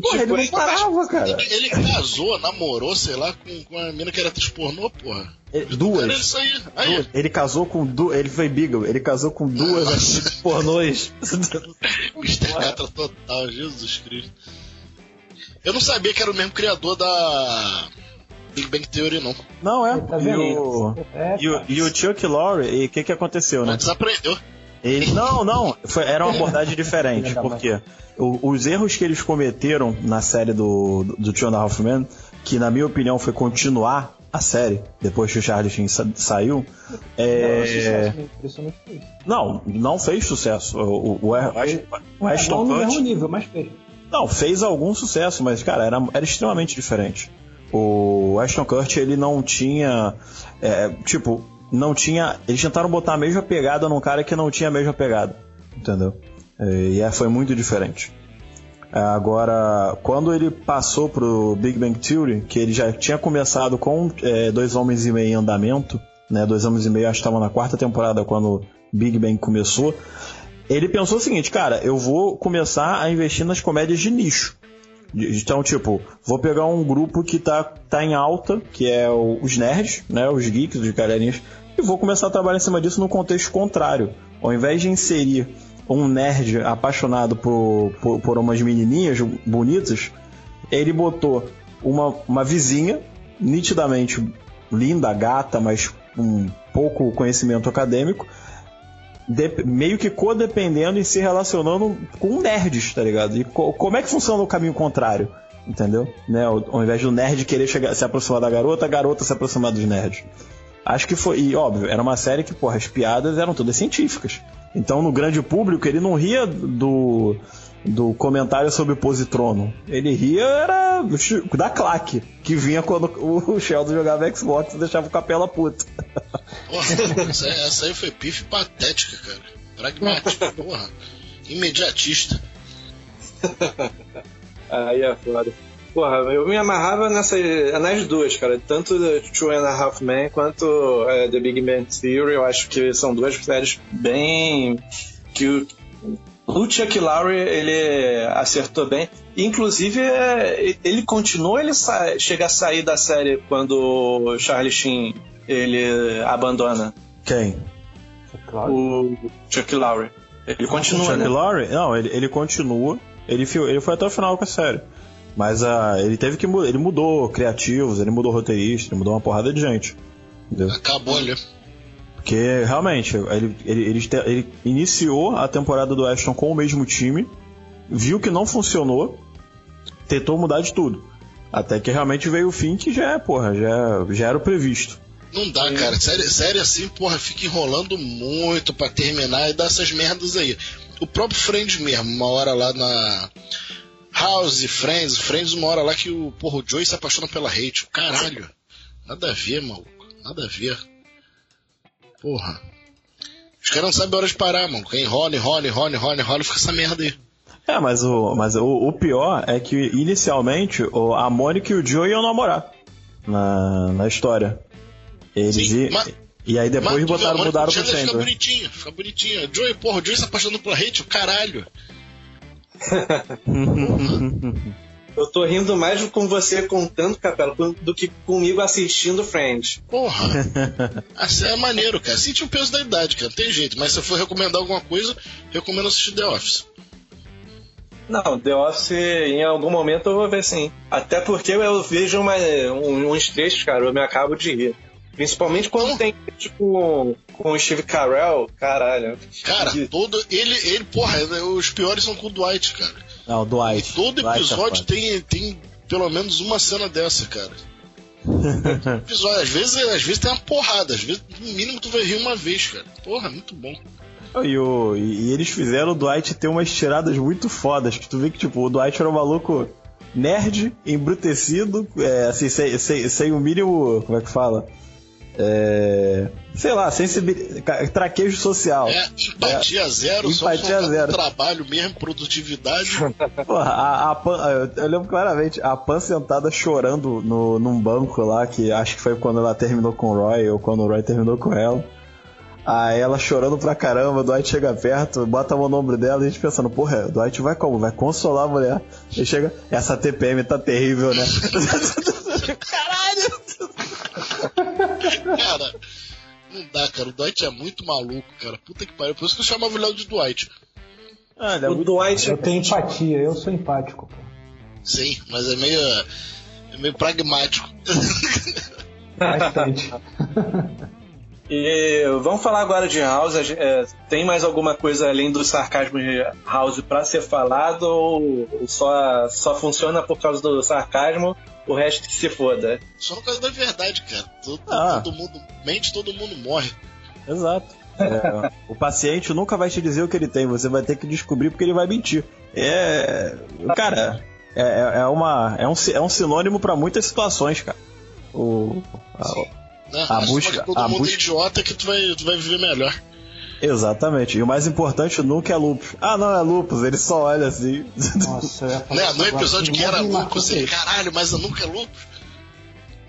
Porra, ele não parava, cara. Ele, casou, namorou, sei lá, com, com uma mina que era atriz pornô, porra. Ele- Era Duas. isso aí. Aí, Ele casou com duas. Ele foi Beagle, ele casou com duas atrizes pornôs. [LAUGHS] Mr. Catra total, Jesus Cristo. Eu não sabia que era o mesmo criador da Big Bang Theory, não. Não, é. Tá e, o, É, e, o, e o Chuck Lorre, e o que que aconteceu, né? Mas desaprendeu. Ele, não, não, foi- era uma abordagem [LAUGHS] diferente, porque o- os erros que eles cometeram na série do, do, do Two and a Half Men, que na minha opinião foi continuar a série, depois que o Charlie Sheen sa- saiu, Não, é... sucesso? Impressionante foi isso. Não, não fez sucesso. O, o, o, o, Ashton Não no mesmo Kutcher- nível, mas fez. Não, fez algum sucesso, mas, cara, era, era extremamente diferente. O Ashton Kutcher, ele não tinha. é, tipo, não tinha. Eles tentaram botar a mesma pegada num cara que não tinha a mesma pegada. Entendeu? E é, foi muito diferente. Agora, quando ele passou pro Big Bang Theory, que ele já tinha começado com é, Dois Homens e Meio em andamento, né? Dois Homens e Meio, acho que estava na quarta temporada quando Big Bang começou. Ele pensou o seguinte, cara, eu vou começar a investir nas comédias de nicho. Então, tipo, vou pegar um grupo que tá, tá em alta, que é o- os nerds, né? Os geeks, os galerinhas, e vou começar a trabalhar em cima disso no contexto contrário. Ao invés de inserir um nerd apaixonado por, por, por umas menininhas bonitas, ele botou uma, uma vizinha, nitidamente linda, gata, mas com pouco conhecimento acadêmico, de- meio que codependendo e se relacionando com nerds, tá ligado? E co- como é que funciona o caminho contrário? Entendeu? Né? Ao, ao invés do nerd querer chegar, se aproximar da garota, a garota se aproximar dos nerds. Acho que foi. E óbvio, era uma série que, porra, as piadas eram todas científicas. Então, no grande público, ele não ria do, do comentário sobre Positrono. Ele ria era da claque, que vinha quando o [LAUGHS] Sheldon jogava Xbox e deixava o capela puta. Porra, essa, essa aí foi pife patética, cara. Pragmática, porra. Imediatista. [LAUGHS] Aí é foda. Porra, eu me amarrava nessa, nas duas, cara. Tanto The Two and a Half Men quanto é, The Big Bang Theory. Eu acho que são duas séries bem. que o, o Chuck Lorre ele acertou bem. Inclusive, é, ele continua, ele chega a sair da série quando o Charlie Sheen ele abandona Quem? O Chuck Lorre. Ele continua, Chuck né? Lorre? Não, ele, ele continua. Ele, ele foi até o final com a série. Mas ah, ele teve que mudar. Ele mudou criativos, ele mudou roteirista, ele mudou uma porrada de gente. Entendeu? Acabou ali. Porque realmente, ele, ele, ele, ele iniciou a temporada do Ashton com o mesmo time, viu que não funcionou, tentou mudar de tudo. Até que realmente veio o fim que já é, porra, já, já era o previsto. Não dá, cara. Série, série assim, porra, fica enrolando muito pra terminar e dá essas merdas aí. O próprio Friends mesmo, uma hora lá na. House, Friends, Friends, uma hora lá que o, porra, o Joey se apaixona pela Rachel. Caralho. Nada a ver, maluco. Nada a ver. Porra. Os caras não sabem a hora de parar, mano. Quem enrola, enrola, enrola, enrola, enrola, fica essa merda aí. É, mas o, mas o, o pior é que inicialmente o- a Mônica e o Joe iam namorar na, na história. Eles Sim, i- e aí depois Mas, botaram, mano, mudaram o pro Chandler Fica bonitinho, fica bonitinho. Joey, porra, o Joey se apaixonando pela Rachel, caralho. [LAUGHS] Eu tô rindo mais com você contando, Capela, do que comigo assistindo Friends. Porra. [LAUGHS] assim é maneiro, cara. Sente o peso da idade, cara. Não tem jeito. Mas se eu for recomendar alguma coisa, recomendo assistir The Office. Não, The Office em algum momento eu vou ver sim. Até porque eu vejo uma, um- uns trechos, cara, eu me acabo de rir. Principalmente quando tem, tipo, com o Steve Carell, caralho. Cara, todo. Ele, ele, porra, os piores são com o Dwight, cara. Não, o E Dwight. todo Dwight é episódio tem, tem pelo menos uma cena dessa, cara. [LAUGHS] Episódio, às vezes, às vezes tem uma porrada, às vezes, no mínimo, tu vai rir uma vez, cara. Porra, muito bom. E, o- e- e eles fizeram o Dwight ter umas tiradas muito fodas. Que tu vê que, tipo, o Dwight era um maluco nerd, embrutecido, é, assim, sem, sem, sem o mínimo. Como é que fala? É, sei lá, sensibilidade. Traquejo social. É, empatia zero, Empatia só zero. trabalho mesmo, produtividade. [LAUGHS] Porra, a, a Pan, eu lembro claramente, a Pan sentada chorando no, num banco lá, que acho que foi quando ela terminou com o Roy, ou quando o Roy terminou com ela. Aí ela chorando pra caramba, o Dwight chega perto, bota a mão no ombro dela e a gente pensando, porra, o Dwight vai como? Vai consolar a mulher. Ele chega, essa TPM tá terrível, né? [LAUGHS] [LAUGHS] Cara, não dá, cara. O Dwight é muito maluco, cara. Puta que pariu. Por isso que eu chamava o Léo de Dwight. Ah, é O Dwight. Eu tenho empatia, eu sou empático. pô. Sim, mas é meio. É meio pragmático. Bastante. [LAUGHS] E vamos falar agora de House. É, tem mais alguma coisa além do sarcasmo de House pra ser falado ou só, só funciona por causa do sarcasmo? O resto que se foda. Só no caso da verdade, cara. Todo, Ah. todo mundo mente, todo mundo morre. Exato. É, o paciente nunca vai te dizer o que ele tem, você vai ter que descobrir porque ele vai mentir. É. Cara, é, é- é uma, é, um, é um sinônimo pra muitas situações, cara. O, a- Né? A Mas busca- todo a mundo busca- é idiota que tu vai, tu vai viver melhor. exatamente. E o mais importante nunca é lupus. Ah, não é lupus, ele só olha assim. Nossa, eu ia falar Né? No agora, episódio que era lupus, ele, isso. caralho, mas eu nunca é lupus.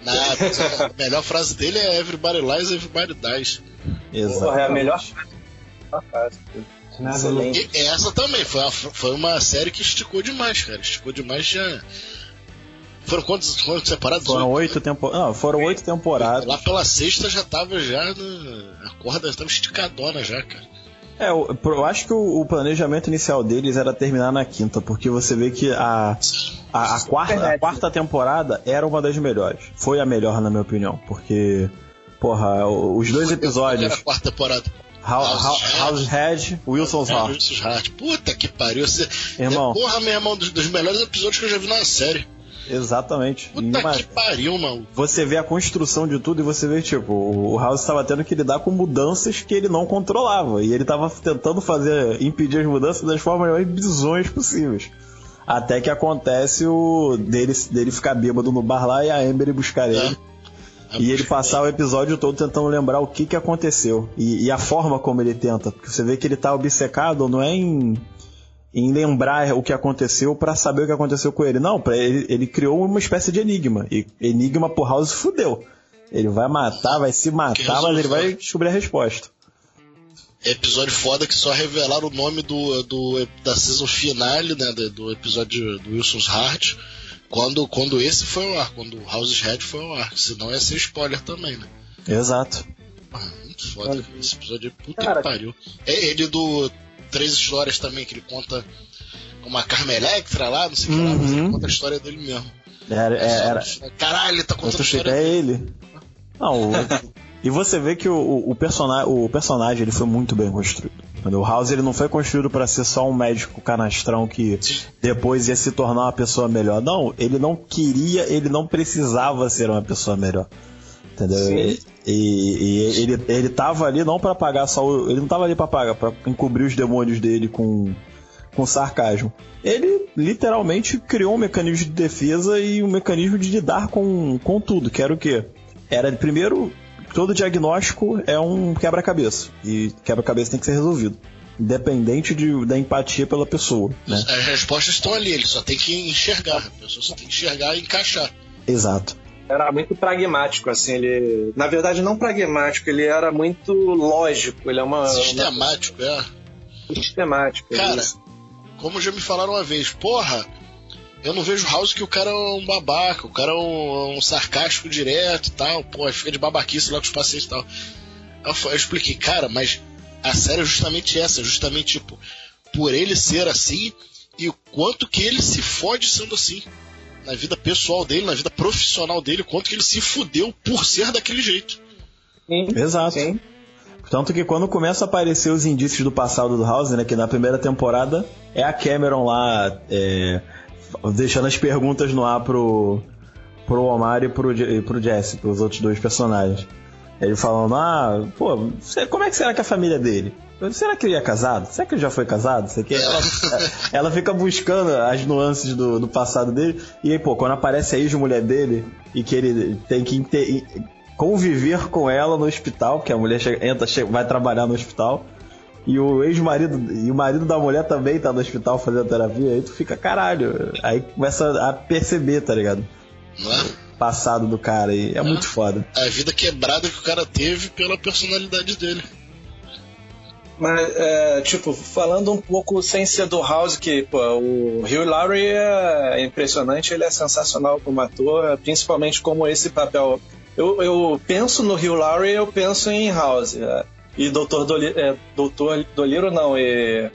Nada. a melhor frase dele é Everybody lies, everybody dies. Exato. Porra, é a melhor frase. É essa também foi uma, foi uma série que esticou demais, cara. Esticou demais já. Foram quantos, quantos separados? Foram Oito? oito temporadas. Não, foram oito temporadas. Lá pela sexta já tava já. na- A corda já tava esticadona já, cara. É, eu, eu acho que o, o planejamento inicial deles era terminar na quinta, porque você vê que a, a, a quarta, a quarta temporada era uma das melhores. Foi a melhor, na minha opinião, porque, porra, os dois Era episódios, a quarta temporada. House, Head, Wilson's É, Heart. Wilson's Heart. Puta que pariu. Você... Irmão. É, porra, meu irmão, dos, dos melhores episódios que eu já vi na série. Exatamente. Puta que pariu, mano. Você vê a construção de tudo e você vê, tipo, o House estava tendo que lidar com mudanças que ele não controlava. E ele estava tentando fazer, impedir as mudanças das formas mais bizonhas possíveis. Até que acontece o dele, dele ficar bêbado no bar lá e a Amber ir buscar ele. E ele passar o episódio todo tentando lembrar o que, que aconteceu. E, e a forma como ele tenta. Porque você vê que ele tá obcecado, não é em, em lembrar o que aconteceu pra saber o que aconteceu com ele. Não, pra ele, ele criou uma espécie de enigma. E enigma por House fudeu. Ele vai matar, vai se matar, mas ele vai descobrir a resposta. Episódio foda que só revelaram o nome do, do da season finale, né? Do, do episódio do Wilson's Heart. Quando, quando esse foi ao ar, quando o House's Head foi ao ar. Senão ia ser spoiler também, né? Exato. Ah, muito foda. Esse episódio é puta Cara, que pariu. É ele do Três Histórias também, que ele conta uma Carmen Electra lá, não sei o que lá, mas ele Uhum. conta a história dele mesmo. Era, era, Caralho, ele tá contando a história é ele. Não, o- [LAUGHS] e você vê que o, o, o, persona, o personagem ele foi muito bem construído. entendeu? O House ele não foi construído pra ser só um médico canastrão que depois ia se tornar uma pessoa melhor. Não, ele não queria, ele não precisava ser uma pessoa melhor. Entendeu? Sim. E, e ele, ele tava ali não pra pagar só. Ele não tava ali pra pagar, pra encobrir os demônios dele com, com sarcasmo. Ele literalmente criou um mecanismo de defesa e um mecanismo de lidar com, com tudo, que era o quê? Era, primeiro, todo diagnóstico é um quebra-cabeça. E quebra-cabeça tem que ser resolvido. Independente de, da empatia pela pessoa, né? As respostas estão ali, ele só tem que enxergar. A pessoa só tem que enxergar e encaixar. Exato. Era muito pragmático, assim, ele. Na verdade, não pragmático, ele era muito lógico, ele é uma. Sistemático, é. uma- sistemático. Cara, isso. como já me falaram uma vez, porra, eu não vejo House que o cara é um babaca, o cara é um, um sarcástico direto e tal, porra, fica de babaquice lá com os pacientes e tal. Eu, eu expliquei, cara, mas a série é justamente essa, justamente tipo, por ele ser assim e o quanto que ele se fode sendo assim. Na vida pessoal dele, na vida profissional dele, o quanto que ele se fudeu por ser daquele jeito. Sim, Exato. sim. Tanto que quando começa a aparecer os indícios do passado do House, né? Que na primeira temporada é a Cameron lá é, deixando as perguntas no ar pro, pro Omar e pro, e pro Jesse, pros outros dois personagens. Ele falando, ah, pô, como é que será que é a família dele? Será que ele é casado? Será que ele já foi casado? Sei que ela, ela fica buscando as nuances do, do passado dele. E aí, pô, quando aparece a ex-mulher dele e que ele tem que inte- conviver com ela no hospital, porque a mulher chega- entra, chega- vai trabalhar no hospital. E o ex-marido e o marido da mulher também tá no hospital fazendo terapia, aí tu fica caralho. Aí começa a perceber, tá ligado? Não é? Passado do cara e é muito foda. A vida quebrada que o cara teve pela personalidade dele. Mas, é, tipo, falando um pouco sem ser do House, que, pô, o Hugh Laurie é impressionante, ele é sensacional como ator, principalmente como esse papel. Eu, eu penso no Hugh Laurie, eu penso em House. é, e Dr. Dolittle, é, Dr. Dolittle não, e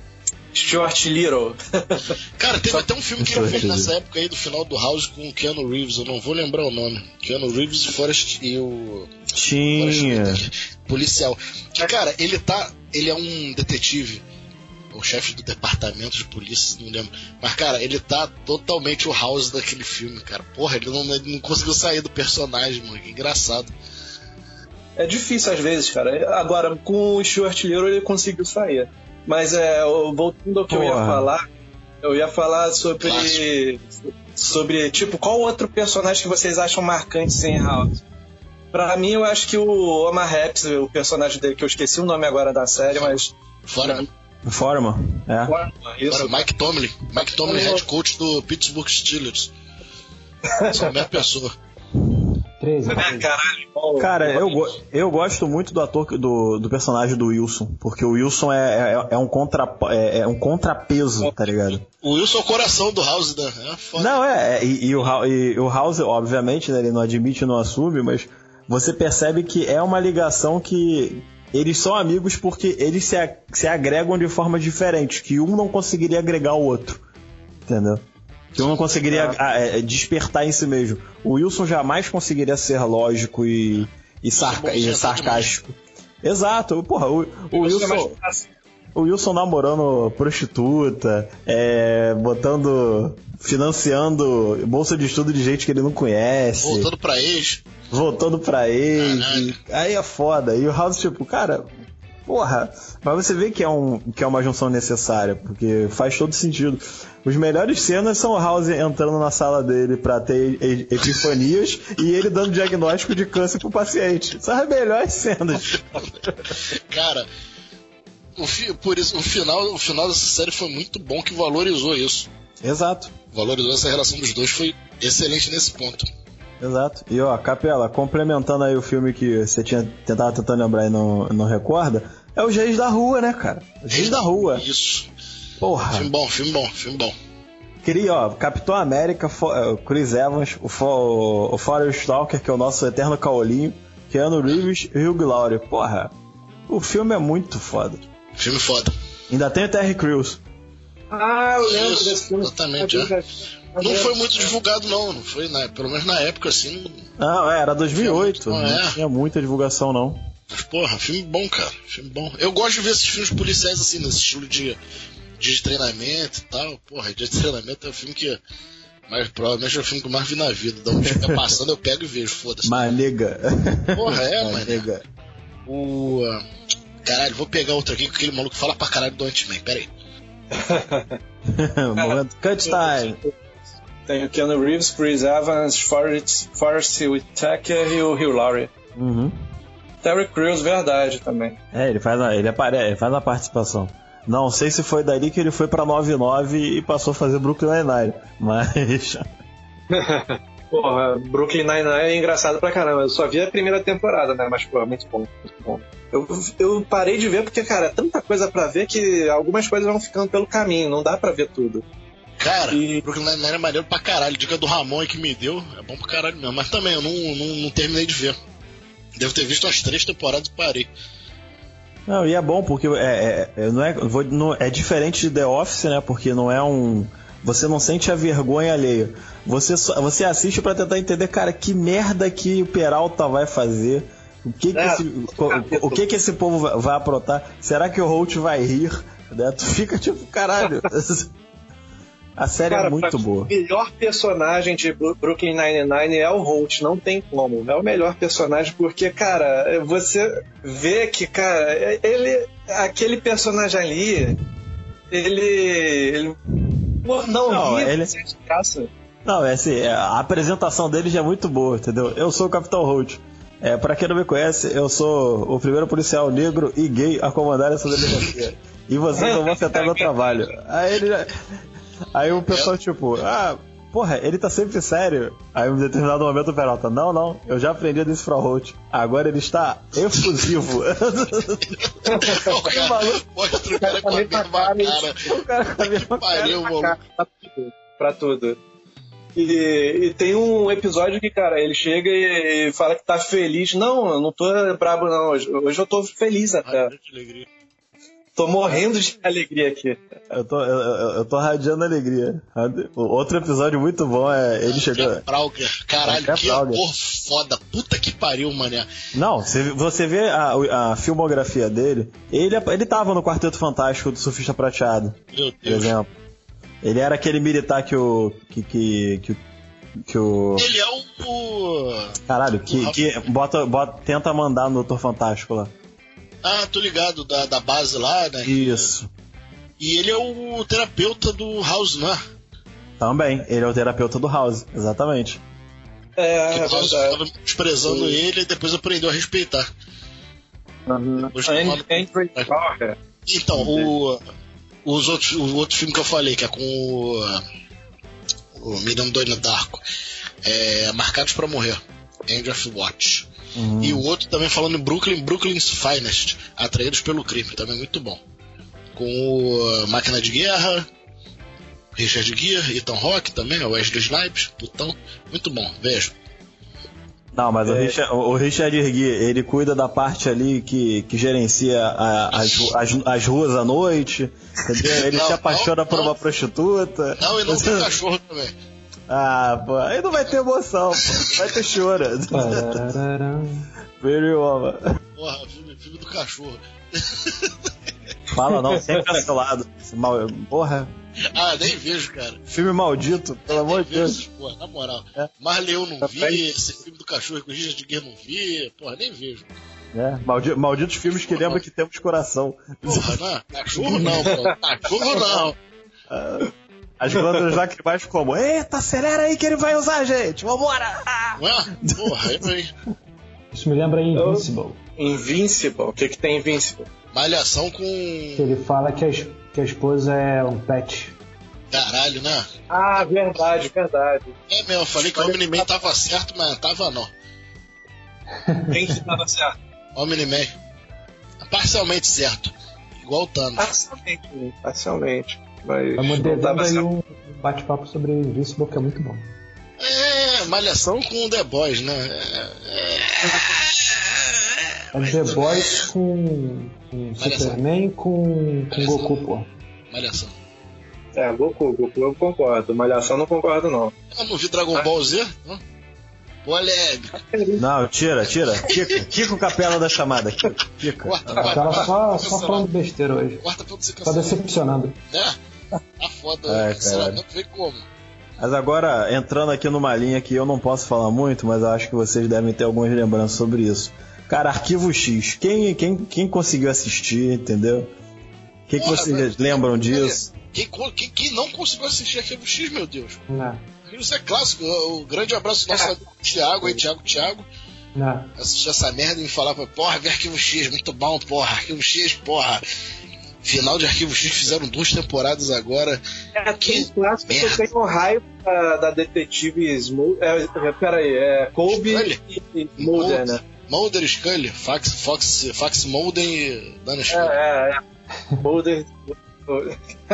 Stuart Little. [LAUGHS] Cara, teve até um filme que ele fez nessa época aí do final do House com o Keanu Reeves, eu não vou lembrar o nome. Keanu Reeves e Forrest e o Tinha. Policial. Que, cara, ele tá. Ele é um detetive. O chefe do departamento de polícia, não lembro. Mas, cara, ele tá totalmente o House daquele filme, cara. Porra, ele não, ele não conseguiu sair do personagem, mano. Que engraçado. É difícil às vezes, cara. Agora, com o Stuart Little ele conseguiu sair. Mas é, o- voltando ao que eu ia Porra. falar, eu ia falar sobre. Clássico. Sobre, tipo, qual outro personagem que vocês acham marcante em House? Pra mim, eu acho que o Omar Epps, o personagem dele, que eu esqueci o nome agora da série, mas. Fora, Forma, é. Isso. fora Mike Tomlin. Mike Tomlin, head coach do Pittsburgh Steelers. São a mesma pessoa. 13. É, caralho. Cara, eu, eu gosto muito do ator do, do personagem do Wilson, porque o Wilson é, é, é um, contra, é, é um contrapeso, tá ligado? O Wilson é o coração do House, né? É. Não, é, é, e, e o, e o House, obviamente, né, ele não admite, não assume, mas você percebe que é uma ligação que eles são amigos porque eles se, se agregam de formas diferentes, que um não conseguiria agregar o outro, entendeu? Que um não conseguiria ah, é, despertar em si mesmo. O Wilson jamais conseguiria ser lógico e, e, sarca- bom, e sarcástico. Exato, porra, o, o é Wilson... fácil. O Wilson namorando prostituta, é, botando. financiando bolsa de estudo de gente que ele não conhece. Voltando pra ex. Voltando pra ex. Caralho. Aí é foda. E o House, tipo, cara, porra. Mas você vê que é, um, que é uma junção necessária, porque faz todo sentido. Os melhores cenas são o House entrando na sala dele pra ter epifanias e ele dando diagnóstico de câncer pro paciente. São as melhores cenas. [LAUGHS] Cara, o fi- por isso, o final, o final dessa série foi muito bom que valorizou isso. Exato. Valorizou essa relação dos dois, foi excelente nesse ponto. Exato. E ó, Capela, complementando aí o filme que você tinha tentado tentando lembrar e não, não recorda, é o Reis da Rua, né, cara? Os Reis da Rua. Isso. Porra. Filme bom, filme bom, filme bom. Queria, ó, Capitão América, eh, Chris Evans, o, Fo- o Forrest Stalker, que é o nosso eterno caolinho, Keanu Reeves e Hugh Laurie. Porra, o filme é muito foda. Filme foda. Ainda tem o Terry Crews. Ah, eu lembro Isso, desse filme. exatamente, é. Não foi muito divulgado, não. Não foi, na, pelo menos na época, assim. não- Não, é, era 2008, Não não é. tinha muita divulgação, não. Mas, porra, filme bom, cara. Filme bom. Eu gosto de ver esses filmes policiais assim, nesse estilo de, de treinamento e tal. Porra, dia de treinamento é o filme que. Mas provavelmente é o filme que eu mais vi na vida. Da onde fica passando, eu pego e vejo, foda-se. Manega. Porra, é, mano. Manega. O. ah, Caralho, vou pegar outro aqui que aquele maluco fala pra caralho do Ant-Man. Pera aí. [LAUGHS] Momento cut time. Tem o Keanu Reeves, Chris Evans, Forrest, Forrest Whitaker e o Hugh Laurie. Uhum. Terry Crews, verdade também. É, ele faz, a, ele, apare, ele faz a participação. Não sei se foi dali que ele foi pra 99 e passou a fazer Brooklyn Nine-Nine. [LAUGHS] Mas. [LAUGHS] Porra, Brooklyn Nine-Nine é engraçado pra caramba. Eu só vi a primeira temporada, né? Mas, pô, é muito bom, muito bom. Eu, eu parei de ver porque, cara, é tanta coisa pra ver que algumas coisas vão ficando pelo caminho, não dá pra ver tudo. Cara, E- Brooklyn Nine-Nine é maneiro pra caralho. Dica do Ramon aí que me deu é bom pra caralho mesmo. Mas também, eu não, não, não terminei de ver. Devo ter visto as três temporadas e parei. Não, e é bom porque é, é, é- não é, vou- não- é diferente de The Office, né? Porque não é um. Você não sente a vergonha alheia. Você, só- você assiste pra tentar entender, cara, que merda que o Peralta vai fazer. O que que, É, esse, o, o que que esse povo vai, vai aprontar? Será que o Holt vai rir? Né? Tu fica tipo, caralho. [LAUGHS] A série Cara, é muito boa. O melhor personagem de Brooklyn Nine-Nine é o Holt, não tem como. É o melhor personagem porque, cara, você vê que, cara, ele. Aquele personagem ali. Ele. ele não, Não, ele- você graça. Não, é assim, é, a apresentação dele já é muito boa, entendeu? Eu sou o Capitão Holt. É, pra quem não me conhece, eu sou o primeiro policial negro e gay a comandar essa delegacia. E vocês não vão afetar meu [LAUGHS] trabalho. Aí ele já... Aí o pessoal, tipo, ah, porra, ele tá sempre sério. Aí em determinado momento o Peralta, não, não, eu já aprendi disso pra Holt. Agora ele está efusivo. [LAUGHS] o cara mostra o cara com a mesma cara. o cara com a mesma Pariu, maluco. Pra tudo. Pra tudo. E, e tem um episódio que, cara, ele chega e, e fala que tá feliz. Não, eu não tô brabo, não. Hoje, hoje eu tô feliz até. Ah, que alegria. Tô morrendo de alegria aqui. Eu tô, eu, eu- tô radiando alegria. Outro episódio muito bom é ele chegou. Prauger. Caralho, É que Prauger. ator foda. Puta que pariu, mané. Não, você, você vê a, a filmografia dele, ele, ele tava no Quarteto Fantástico do Surfista Prateado, Meu por Deus. exemplo. Ele era aquele militar que o. que. que, que, que o. Ele é o. Caralho, que, que bota, bota, tenta mandar no Doutor Fantástico lá. Ah, tô ligado, da, da base lá, né? Isso. E ele é o terapeuta do House, né? Também, ele é o terapeuta do House, exatamente. É, Que é o House ficava desprezando ele e depois aprendeu a respeitar. Andrew Parker. Então, o, os outros, o outro filme que eu falei, que é com o, o Miriam Doina Darko, é Marcados pra Morrer, End of Watch. Uhum. E o outro também falando em Brooklyn, Brooklyn's Finest, Atraídos pelo Crime, também muito bom. Com o Máquina de Guerra, Richard Gere, Ethan Rock também, o Wesley Snipes, putão, muito bom, vejo. Não, mas o, Richard, o Richard Gere, ele cuida da parte ali que, que gerencia a- as, as, as ruas à noite, entendeu? Ele Não, se apaixona não, por não. uma prostituta. Não, e não tem cachorro também. Ah, pô, aí não vai ter emoção, pô. Vai ter choro. Very woman. Porra, filme, filme do cachorro. Fala não, sempre cancelado. Esse Mal... Porra, Ah, nem vejo, cara. filme maldito, pelo amor de vejo Deus. porra, na moral. É. Marleão não Tá vi, esse filme do cachorro com o Richard Gere não vi, porra, nem vejo. É, maldi- malditos filmes que lembram que temos coração. Porra, não, cachorro não, pô. Cachorro não. As glândulas lacrimais como, eita, acelera aí que ele vai usar, gente, vambora! Ah! Não é? Porra, aí. Isso me lembra Invincible. Invincible. O que, que tem Invincible? Malhação com. Que ele fala que a, que a esposa é um pet. Caralho, né? Ah, verdade, verdade. É mesmo, eu falei que o Omni-Man tava certo, mas tava não. Quem que tava certo? Omni-Man. Parcialmente certo. Igual o Thanos. Parcialmente, né? parcialmente. Mas Estamos devendo aí um bate-papo sobre Invincible que é muito bom. É, malhação com The Boys, né? É, É The Boys com, com. Superman com, com. Goku, pô. Malhação. É, Goku, Goku eu concordo. Malhação não concordo, não. Eu não vi Dragon Ball Z? Não? Polêmica. Não, tira, tira. Kiko, Kiko Capela da chamada. Kiko, Kiko. Quarta, Ela quarta, só, só falando besteira hoje. quarta pra você Tá decepcionando. Né? Tá foda. É, cancelamento vem como? Mas agora, entrando aqui numa linha que eu não posso falar muito, mas eu acho que vocês devem ter algumas lembranças sobre isso. Cara, Arquivo X. Quem, quem, quem conseguiu assistir, entendeu? O que, vocês velho. lembram disso? Quem, quem, quem não conseguiu assistir Arquivo X, meu Deus? Né, Isso é clássico. O, grande abraço do nosso amigo Thiago aí, Thiago, Thiago. né. Assistir essa merda e me falar, porra, vê Arquivo X, muito bom, porra, Arquivo X, porra. Final de Arquivo X fizeram duas temporadas agora. É, Que tem clássico que eu merda. tenho raiva da, da detetive Smo... É, é, peraí, é Colby Scully? e Mulder, né? Mulder, Scully, Fax, Fox, Fax Mulder e Dana Scully. É, é, é. Mulder. [LAUGHS]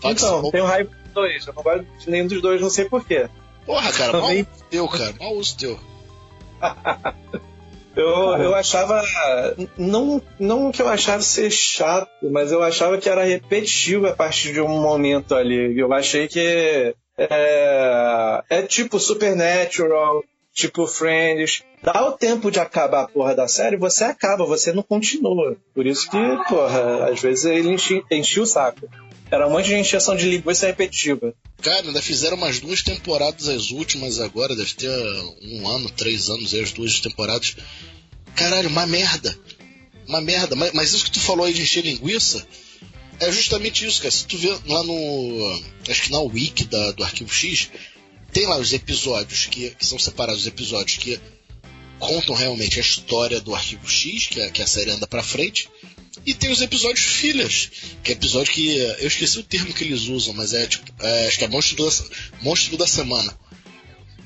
Fax Então, Mulder. tenho raiva dos dois. Eu não gosto de nenhum dos dois, não sei porquê. Porra, cara, mal uso teu, cara, mal uso teu. [LAUGHS] Eu, eu achava. Não, não que eu achava ser chato, mas eu achava que era repetitivo a partir de um momento ali. Eu achei que. É, é tipo Supernatural, tipo Friends. Dá o tempo de acabar a porra da série, você acaba, você não continua. Por isso que, porra, às vezes ele enchi- enchia o saco. Era um monte de encheção de linguiça repetitiva. Cara, ainda fizeram umas duas temporadas, as últimas agora, deve ter um ano, três anos aí, as duas temporadas. Caralho, uma merda. Uma merda. Mas, mas isso que tu falou aí de encher linguiça é justamente isso, cara. Se tu vê lá no. Acho que na wiki da, do Arquivo X, tem lá os episódios que, que são separados, os episódios que contam realmente a história do Arquivo X, que, a- que a série anda pra frente. E tem os episódios filhas, que é episódio que. Eu esqueci o termo que eles usam, mas é tipo. é, acho que é monstro da, monstro da semana.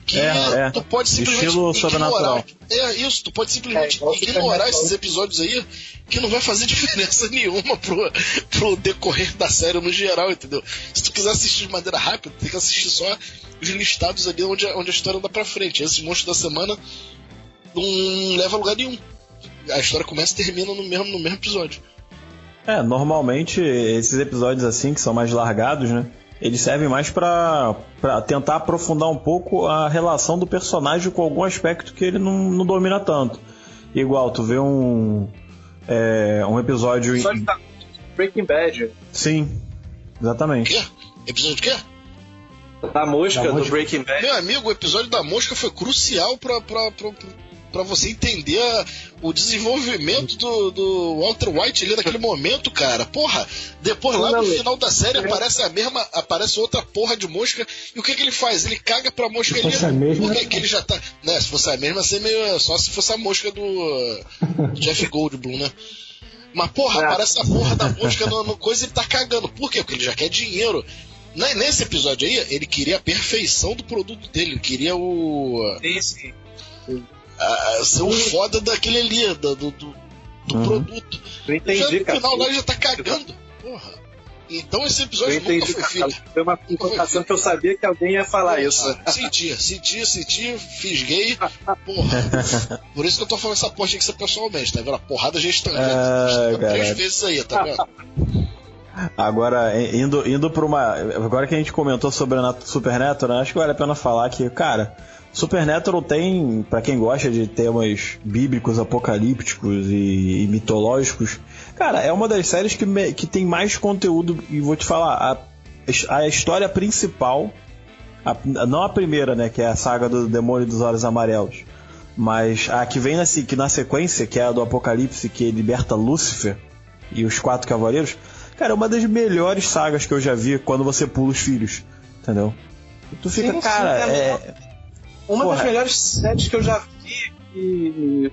Que É, é. tu pode simplesmente Estilo ignorar. sobrenatural. É isso, tu pode simplesmente É, ignorar esses episódios aí, que não vai fazer [LAUGHS] diferença nenhuma pro, pro decorrer da série no geral, entendeu? Se tu quiser assistir de maneira rápida, tem que assistir só os listados ali onde, a- onde a história anda pra frente. Esse monstro da semana não leva a lugar nenhum. A história começa e termina no mesmo, no mesmo episódio. É, normalmente esses episódios assim, que são mais largados, né? Eles servem mais pra, pra tentar aprofundar um pouco a relação do personagem com algum aspecto que ele não, não domina tanto. Igual, tu vê um. é, um episódio. Só Em... de tá- Breaking Bad. Sim, exatamente. Quê? Episódio de quê? A mosca Da do mosca. Breaking Bad. Meu amigo, o episódio da mosca foi crucial pra, pra, pra, pra você entender a- o desenvolvimento do, do Walter White ali naquele momento, cara. Porra, depois lá no final da série é. aparece a mesma. Aparece outra porra de mosca. E o que, que ele faz? Ele caga pra mosca ali. Porque que ele já tá. Né, se fosse a mesma, ser meio. Só se fosse a mosca do. do Jeff [LAUGHS] Goldblum, né? Mas, porra, É. aparece a porra da mosca no, no coisa e ele tá cagando. Por quê? Porque ele já quer dinheiro. Ne- Nesse episódio aí, ele queria a perfeição do produto dele. Ele queria o. Sim, sim. A- ser o foda daquele ali, do, do, do- Uhum. produto. Eu já entendi, no cara. final lá já tá cagando. Porra. Então esse Eu episódio nunca entendi, foi cara. feito. Foi uma informação que eu sabia que alguém ia falar isso. Senti, senti, senti, gay. Porra. [LAUGHS] Por isso que eu tô falando essa porra tinha que ser pessoalmente, tá vendo? A porrada já está. Ah, já está três vezes aí, tá vendo? Agora, indo, indo pra uma. Agora que a gente comentou sobre a Nat- Supernatural, acho que vale a pena falar que, cara, Supernatural tem, pra quem gosta de temas bíblicos, apocalípticos e, e mitológicos, Cara, é uma das séries que, me- que tem mais conteúdo, e vou te falar, a, a história principal, a- não a primeira, né, que é a saga do Demônio dos Olhos Amarelos, mas a que vem na, que na sequência, que é a do Apocalipse, que liberta Lúcifer e os Quatro Cavaleiros, cara, é uma das melhores sagas que eu já vi quando você pula os filhos, entendeu? E tu fica, Sim, sim, cara, é é, Uma das Porra. melhores séries que eu já vi e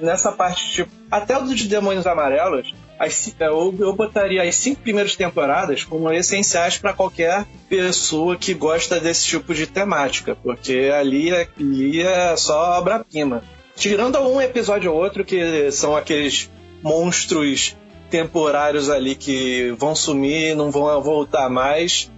nessa parte, tipo, até o de Demônios Amarelos, as ci- eu, eu botaria as cinco primeiras temporadas como essenciais para qualquer pessoa que gosta desse tipo de temática, porque ali, ali é só obra-prima. Tirando um episódio ou outro que são aqueles monstros temporários ali que vão sumir, não vão voltar mais.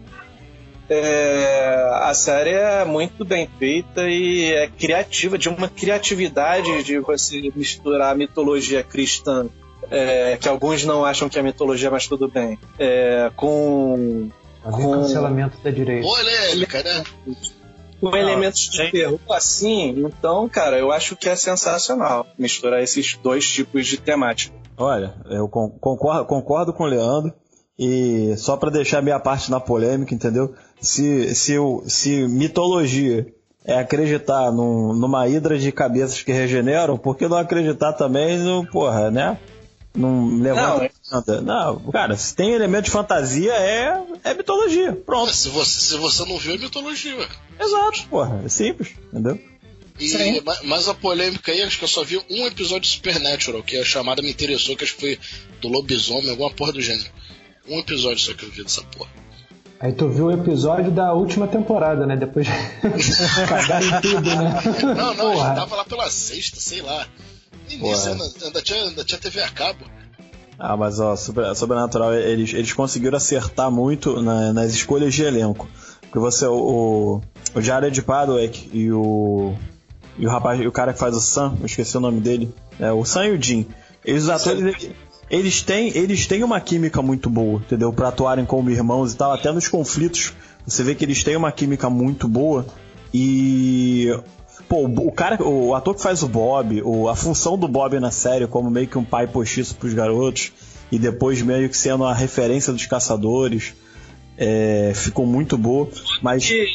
É, a série é muito bem feita e é criativa, de uma criatividade de você misturar a mitologia cristã, é, que alguns não acham que é mitologia, mas tudo bem, é, com, Com- cancelamento da direita. Polêmica, né? com elementos de terror assim. Então, cara, eu acho que é sensacional misturar esses dois tipos de temática. Olha, eu con- concordo, concordo com o Leandro. E só pra deixar minha parte na polêmica, entendeu? Se, se, o- se mitologia é acreditar num- numa hidra de cabeças que regeneram, por que não acreditar também no, porra, né? Não levanta nada. Não, cara, se tem elemento de fantasia, é, é mitologia. Pronto. Se você, se você não viu, é mitologia, ué. Exato, porra. É simples, entendeu? E Sim. ma- mais a polêmica aí, acho que eu só vi um episódio de Supernatural, que a chamada me interessou, que acho que foi do lobisomem, alguma porra do gênero. Um episódio só que eu vi dessa porra. Aí tu viu o episódio da última temporada, né? Depois [LAUGHS] cagaram em tudo, né? Não, não, Porra. já tava lá pela sexta, sei lá. No início ainda, ainda, tinha, ainda tinha TV a cabo. Ah, mas ó, Sobre- Sobrenatural, eles, eles conseguiram acertar muito na- nas escolhas de elenco. Porque você, o, o Jared Padalecki e o. E o rapaz, e o cara que faz o Sam, eu esqueci o nome dele. É, o Sam e o Jim. Eles, os atores, eles, eles têm, eles têm uma química muito boa, entendeu? Pra atuarem como irmãos e tal, até nos conflitos. Você vê que eles têm uma química muito boa. E. Pô, o cara, o ator que faz o Bob, o- a função do Bob na série como meio que um pai postiço pros garotos, e depois meio que sendo a referência dos caçadores, é, ficou muito boa. Mas E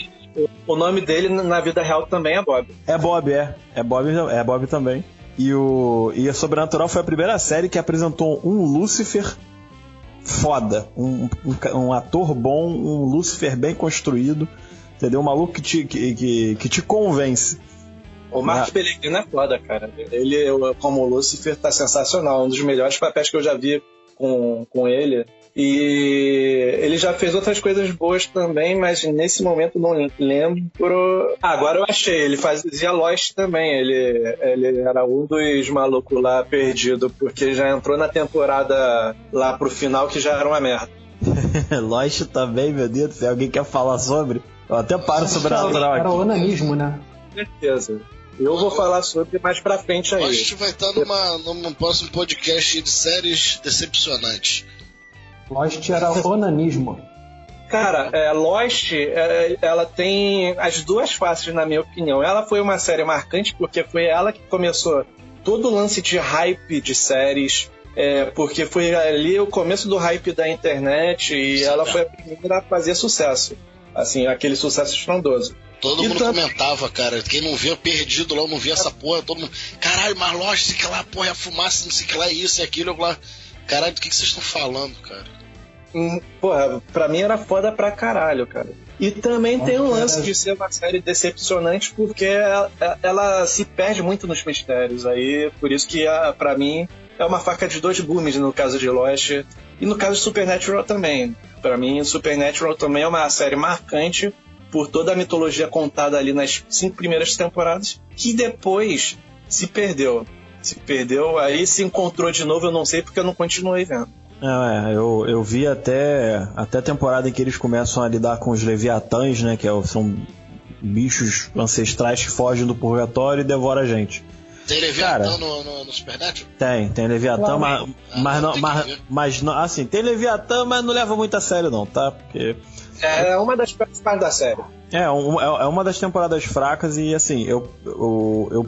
o nome dele na vida real também é Bob. é Bob, é. É Bob, é Bob também. E, o, e a Sobrenatural foi a primeira série que apresentou um Lúcifer foda. Um, um, um ator bom, um Lúcifer bem construído. Entendeu? Um maluco que te, que, que, que te convence. O Mark Ah. Pellegrino é foda, cara. Ele, como Lucifer, tá sensacional. Um dos melhores papéis que eu já vi com, com ele. E ele já fez outras coisas boas também, mas nesse momento não lembro. Ah, agora eu achei. Ele fazia Lost também. Ele, ele era um dos malucos lá perdido, porque já entrou na temporada lá pro final que já era uma merda. [LAUGHS] Lost também, meu Deus céu. Alguém quer falar sobre? Eu até paro Sobrenatural Era o aqui. onanismo, né? Com certeza. Eu vou falar sobre mais pra frente aí. A gente vai estar numa, num próximo podcast de séries decepcionantes. Lost era onanismo. Cara, é, Lost, é, ela tem as duas faces, na minha opinião. Ela foi uma série marcante porque foi ela que começou todo o lance de hype de séries, é, porque foi ali o começo do hype da internet e Sim, ela cara. foi a primeira a fazer sucesso. Assim, aquele sucesso estrondoso. Todo E mundo tanto- comentava, cara. Quem não via perdido lá, não via essa porra. Todo mundo. Caralho, mas Lost, sei que lá, porra, é a fumaça, não sei que lá, é isso e aquilo. Eu lá. Caralho, do que, que vocês estão falando, cara? Hum, Porra, pra mim era foda pra caralho, cara. E também tem Nossa, lance de ser uma série decepcionante porque ela, ela se perde muito nos mistérios. Aí, por isso que a, pra mim é uma faca de dois gumes no caso de Lost. E no caso de Supernatural também. Pra mim, Supernatural também é uma série marcante por toda a mitologia contada ali nas cinco primeiras temporadas, que depois se perdeu. Se perdeu, aí se encontrou de novo, eu não sei porque eu não continuei vendo. É, eu, eu vi até, até a temporada em que eles começam a lidar com os Leviatãs, né? Que é são bichos ancestrais que fogem do purgatório e devoram a gente. Tem Cara. Leviatã no, no, no Supernatural? Tem, tem Leviatã, Claro. mas, mas, Ah, não, mas, mas não, assim, tem Leviatã, mas não leva muito a sério não, tá? Porque É uma das principais da série. é, um- é é uma das temporadas fracas e assim, eu, eu, eu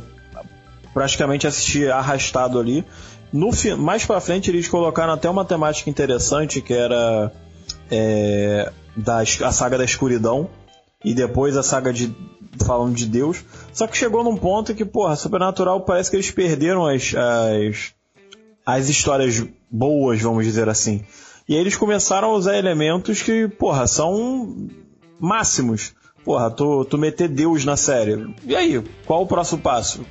praticamente assisti arrastado ali. No, mais pra frente eles colocaram até uma temática interessante que era é, da, a saga da escuridão e depois a saga de falando de Deus. Só que chegou num ponto que, porra, Supernatural parece que eles perderam as, as, as histórias boas, vamos dizer assim. E aí eles começaram a usar elementos que, porra, são máximos. Porra, tu, tu meter Deus na série. E aí, qual o próximo passo?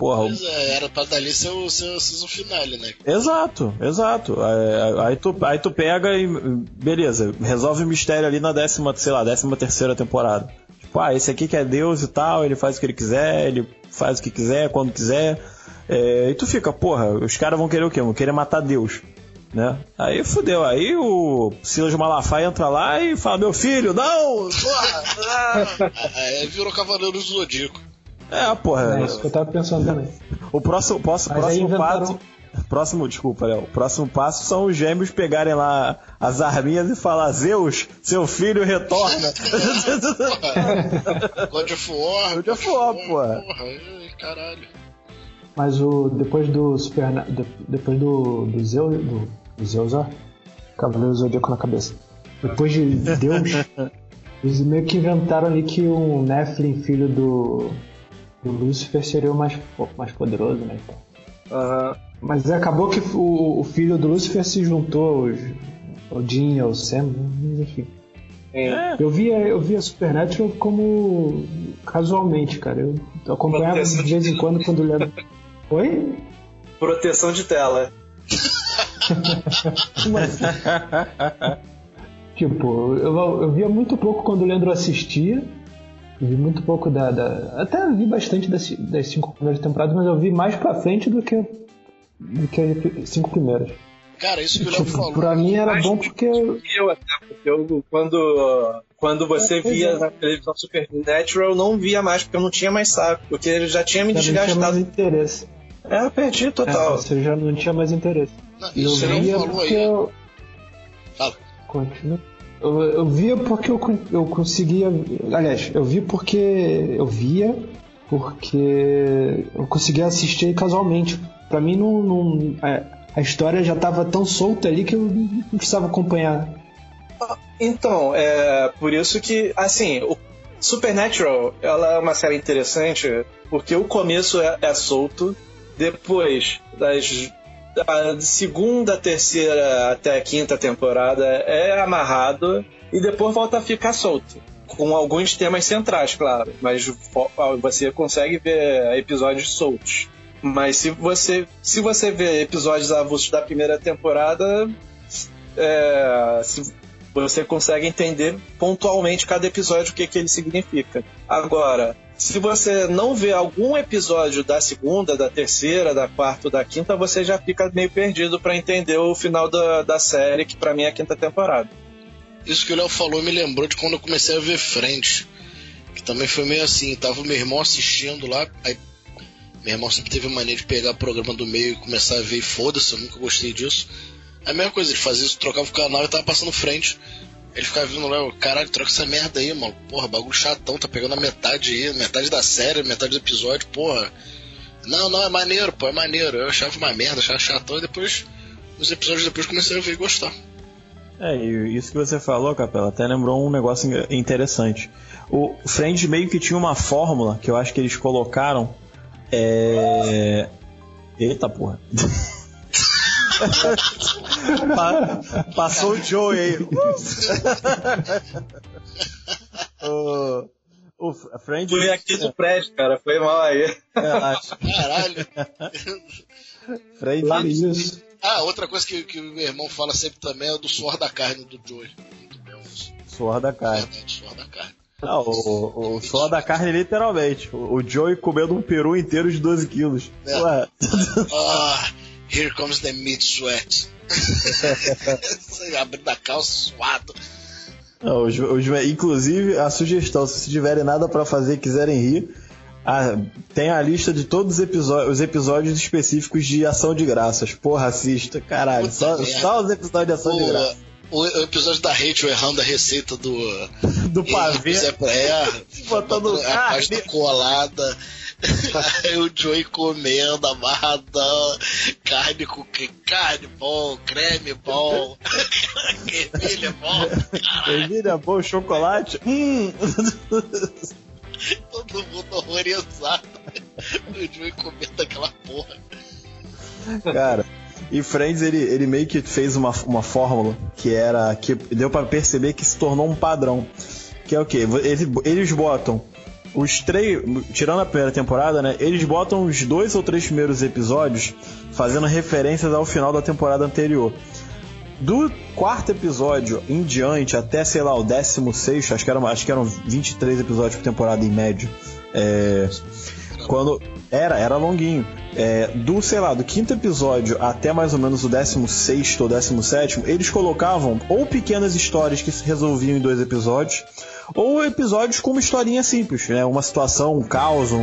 Porra, Pois é, era pra dali ser o seu season finale, né? Exato, exato. É, Aí tu, aí tu pega e beleza, resolve o mistério ali na décima, sei lá, décima terceira temporada. Tipo, ah, esse aqui que é Deus e tal, ele faz o que ele quiser, ele faz o que quiser, quando quiser. É, e tu fica, porra, os caras vão querer o quê? Vão querer matar Deus. Né? Aí fudeu, aí o Silas Malafaia entra lá e fala, meu filho, não! Porra! ah." [LAUGHS] Aí virou Cavaleiro do Zodíaco. É, porra. É isso que eu tava pensando também. O próximo, posso, Mas aí próximo inventaram- passo. Próximo, desculpa, Léo. O próximo passo são os gêmeos pegarem lá as arminhas e falar: Zeus, seu filho retorna. [LAUGHS] God of War. God of War, porra. Porra, caralho. Mas o, depois do Super, de- depois do, do Zeus, do, do Zeus, ó, Cavaleiro Zodíaco na cabeça. Depois de Deus, [LAUGHS] eles meio que inventaram ali que um Nephilim, filho do, do Lúcifer, seria o mais, mais poderoso, né? então. Mas acabou que o, o filho do Lúcifer se juntou aos Odin, ao Sam, enfim. É. Eu via, eu via Supernatural como casualmente, cara. Eu acompanhava de vez em quando quando lembro. Oi? Proteção de tela. Como assim? tipo, eu, eu via muito pouco quando o Leandro assistia. Vi muito pouco da. da- até vi bastante das, das cinco primeiras temporadas, mas eu vi mais pra frente do que, do que as cinco primeiras. Cara, isso que o Léo Tipo, falou. pra mim era bom porque. Eu até, porque eu, quando, quando você É, via é. na televisão Supernatural, eu não via mais, porque eu não tinha mais saco, porque ele já tinha me Já não tinha mais desgastado. interesse. É, eu perdi É, total. você já não tinha mais interesse. Não, eu isso Léo via falou porque aí. eu. Fala. Continua. Eu, eu via porque eu, eu conseguia. Aliás, eu vi porque. Eu via porque eu conseguia assistir casualmente. Pra mim, não, não- a história já tava tão solta ali que eu não precisava acompanhar. Então, é por isso que, assim, o Supernatural, ela é uma série interessante, porque o começo é, é solto, depois das da segunda, terceira até a quinta temporada é amarrado e depois volta a ficar solto. Com alguns temas centrais, claro, mas você consegue ver episódios soltos. Mas se você, se você vê episódios avulsos da primeira temporada, é, se você consegue entender pontualmente cada episódio o que, que ele significa. Agora, se você não vê algum episódio da segunda, da terceira, da quarta da quinta, você já fica meio perdido para entender o final da, da série, que para mim é a quinta temporada. Isso que o Léo falou me lembrou de quando eu comecei a ver Friends. Que também foi meio assim, tava meu irmão assistindo lá, aí meu irmão sempre teve mania de pegar o programa do meio e começar a ver e foda-se, eu nunca gostei disso. A mesma coisa, ele fazia isso, trocava o canal e tava passando frente. Ele ficava vindo lá, caralho, troca essa merda aí, mano. Porra, bagulho chatão, tá pegando a metade aí, metade da série, metade do episódio, porra. Não, não, é maneiro, pô, é maneiro. Eu achava uma merda, achava chatão e depois, os episódios depois comecei a ver e gostar. É, e isso que você falou, Capela, até lembrou um negócio in- interessante. O Friends meio que tinha uma fórmula que eu acho que eles colocaram. É. Eita porra. [LAUGHS] [LAUGHS] Pa- Passou o Joe aí. [LAUGHS] o, o Friends. Fui aqui do prédio, cara, foi mal aí. Relaxa. Caralho. Friends. Lá isso. Ah, outra coisa que, que o meu irmão fala sempre também é do suor da carne do Joey. Suor da carne. Verdade, suor da carne. Não, o, o suor da carne, literalmente. O, o Joey comendo um peru inteiro de 12 quilos. É. Ué. Ah, here comes the meat sweat. Você [LAUGHS] Abrindo a calça suado. Não, os- os- inclusive, a sugestão, se tiverem nada pra fazer e quiserem rir, ah, tem a lista de todos os episódios, os episódios específicos de ação de graças. Porra, assista, caralho. Só, só os episódios de ação de graça. O, o episódio da Rachel errando a receita do. [LAUGHS] Do pavê. Zé Praia, [LAUGHS] Botando a pasta colada. Aí o Joey comendo, amarradão, carne com carne bom, creme bom, [LAUGHS] ervilha bom. Ervilha bom, chocolate. Hum. [LAUGHS] Todo mundo horrorizado. O Joey comendo aquela porra. Cara, e Friends ele, ele meio que fez uma, uma fórmula que era que deu para perceber que se tornou um padrão. Que é o que? Eles, eles botam os três, tirando a primeira temporada, né? Eles botam os dois ou três primeiros episódios fazendo referências ao final da temporada anterior. Do quarto episódio em diante até, sei lá, o décimo sexto, acho que eram, acho que eram 23 episódios por temporada em média. É, quando era, era longuinho. É, do, sei lá, do quinto episódio até mais ou menos o décimo sexto ou décimo sétimo, eles colocavam ou pequenas histórias que se resolviam em dois episódios, ou episódios com uma historinha simples, né? Uma situação, um caos, um,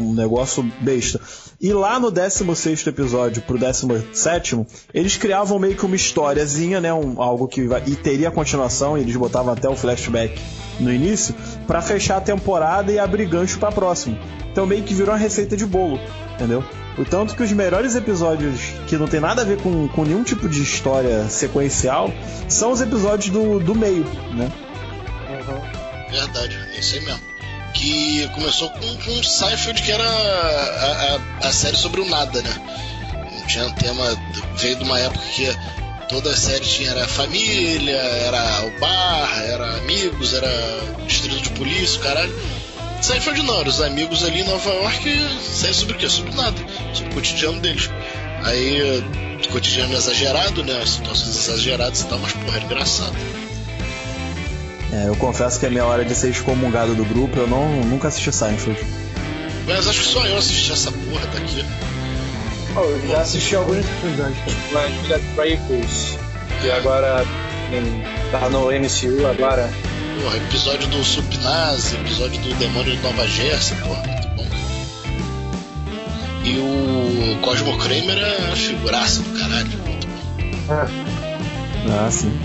um negócio besta. E lá no 16 episódio pro 17, eles criavam meio que uma historiazinha, né? Um, algo que e teria continuação, e eles botavam até o flashback no início, para fechar a temporada e abrir gancho pra próxima. Então meio que virou uma receita de bolo, entendeu? O tanto que os melhores episódios que não tem nada a ver com, com nenhum tipo de história sequencial são os episódios do, do meio, né? Verdade, é isso aí mesmo. Que começou com, com Seinfeld, que era a, a, a, série sobre o nada, né? Não tinha um tema. Veio de uma época que toda a série tinha era família, era o bar, era amigos, era distrito de polícia, caralho. Seinfeld não, era os amigos ali em Nova York, série sobre o quê? Sobre nada, sobre o cotidiano deles. Aí, cotidiano exagerado, né? Situações exageradas e tal, mas porra, era engraçado. É, eu confesso que a minha hora de ser excomungado do grupo, eu não, nunca assisti Seinfeld. Mas acho que só eu assisti essa porra daqui. Oh, eu já assisti alguns episódios. Mas Vila Trifles, que agora em, tá no MCU agora. Porra, episódio do Supnaz, episódio do Demônio de Nova Jersey, porra, muito bom. E o Cosmo Kramer é figuraça do caralho, muito bom. Ah, sim.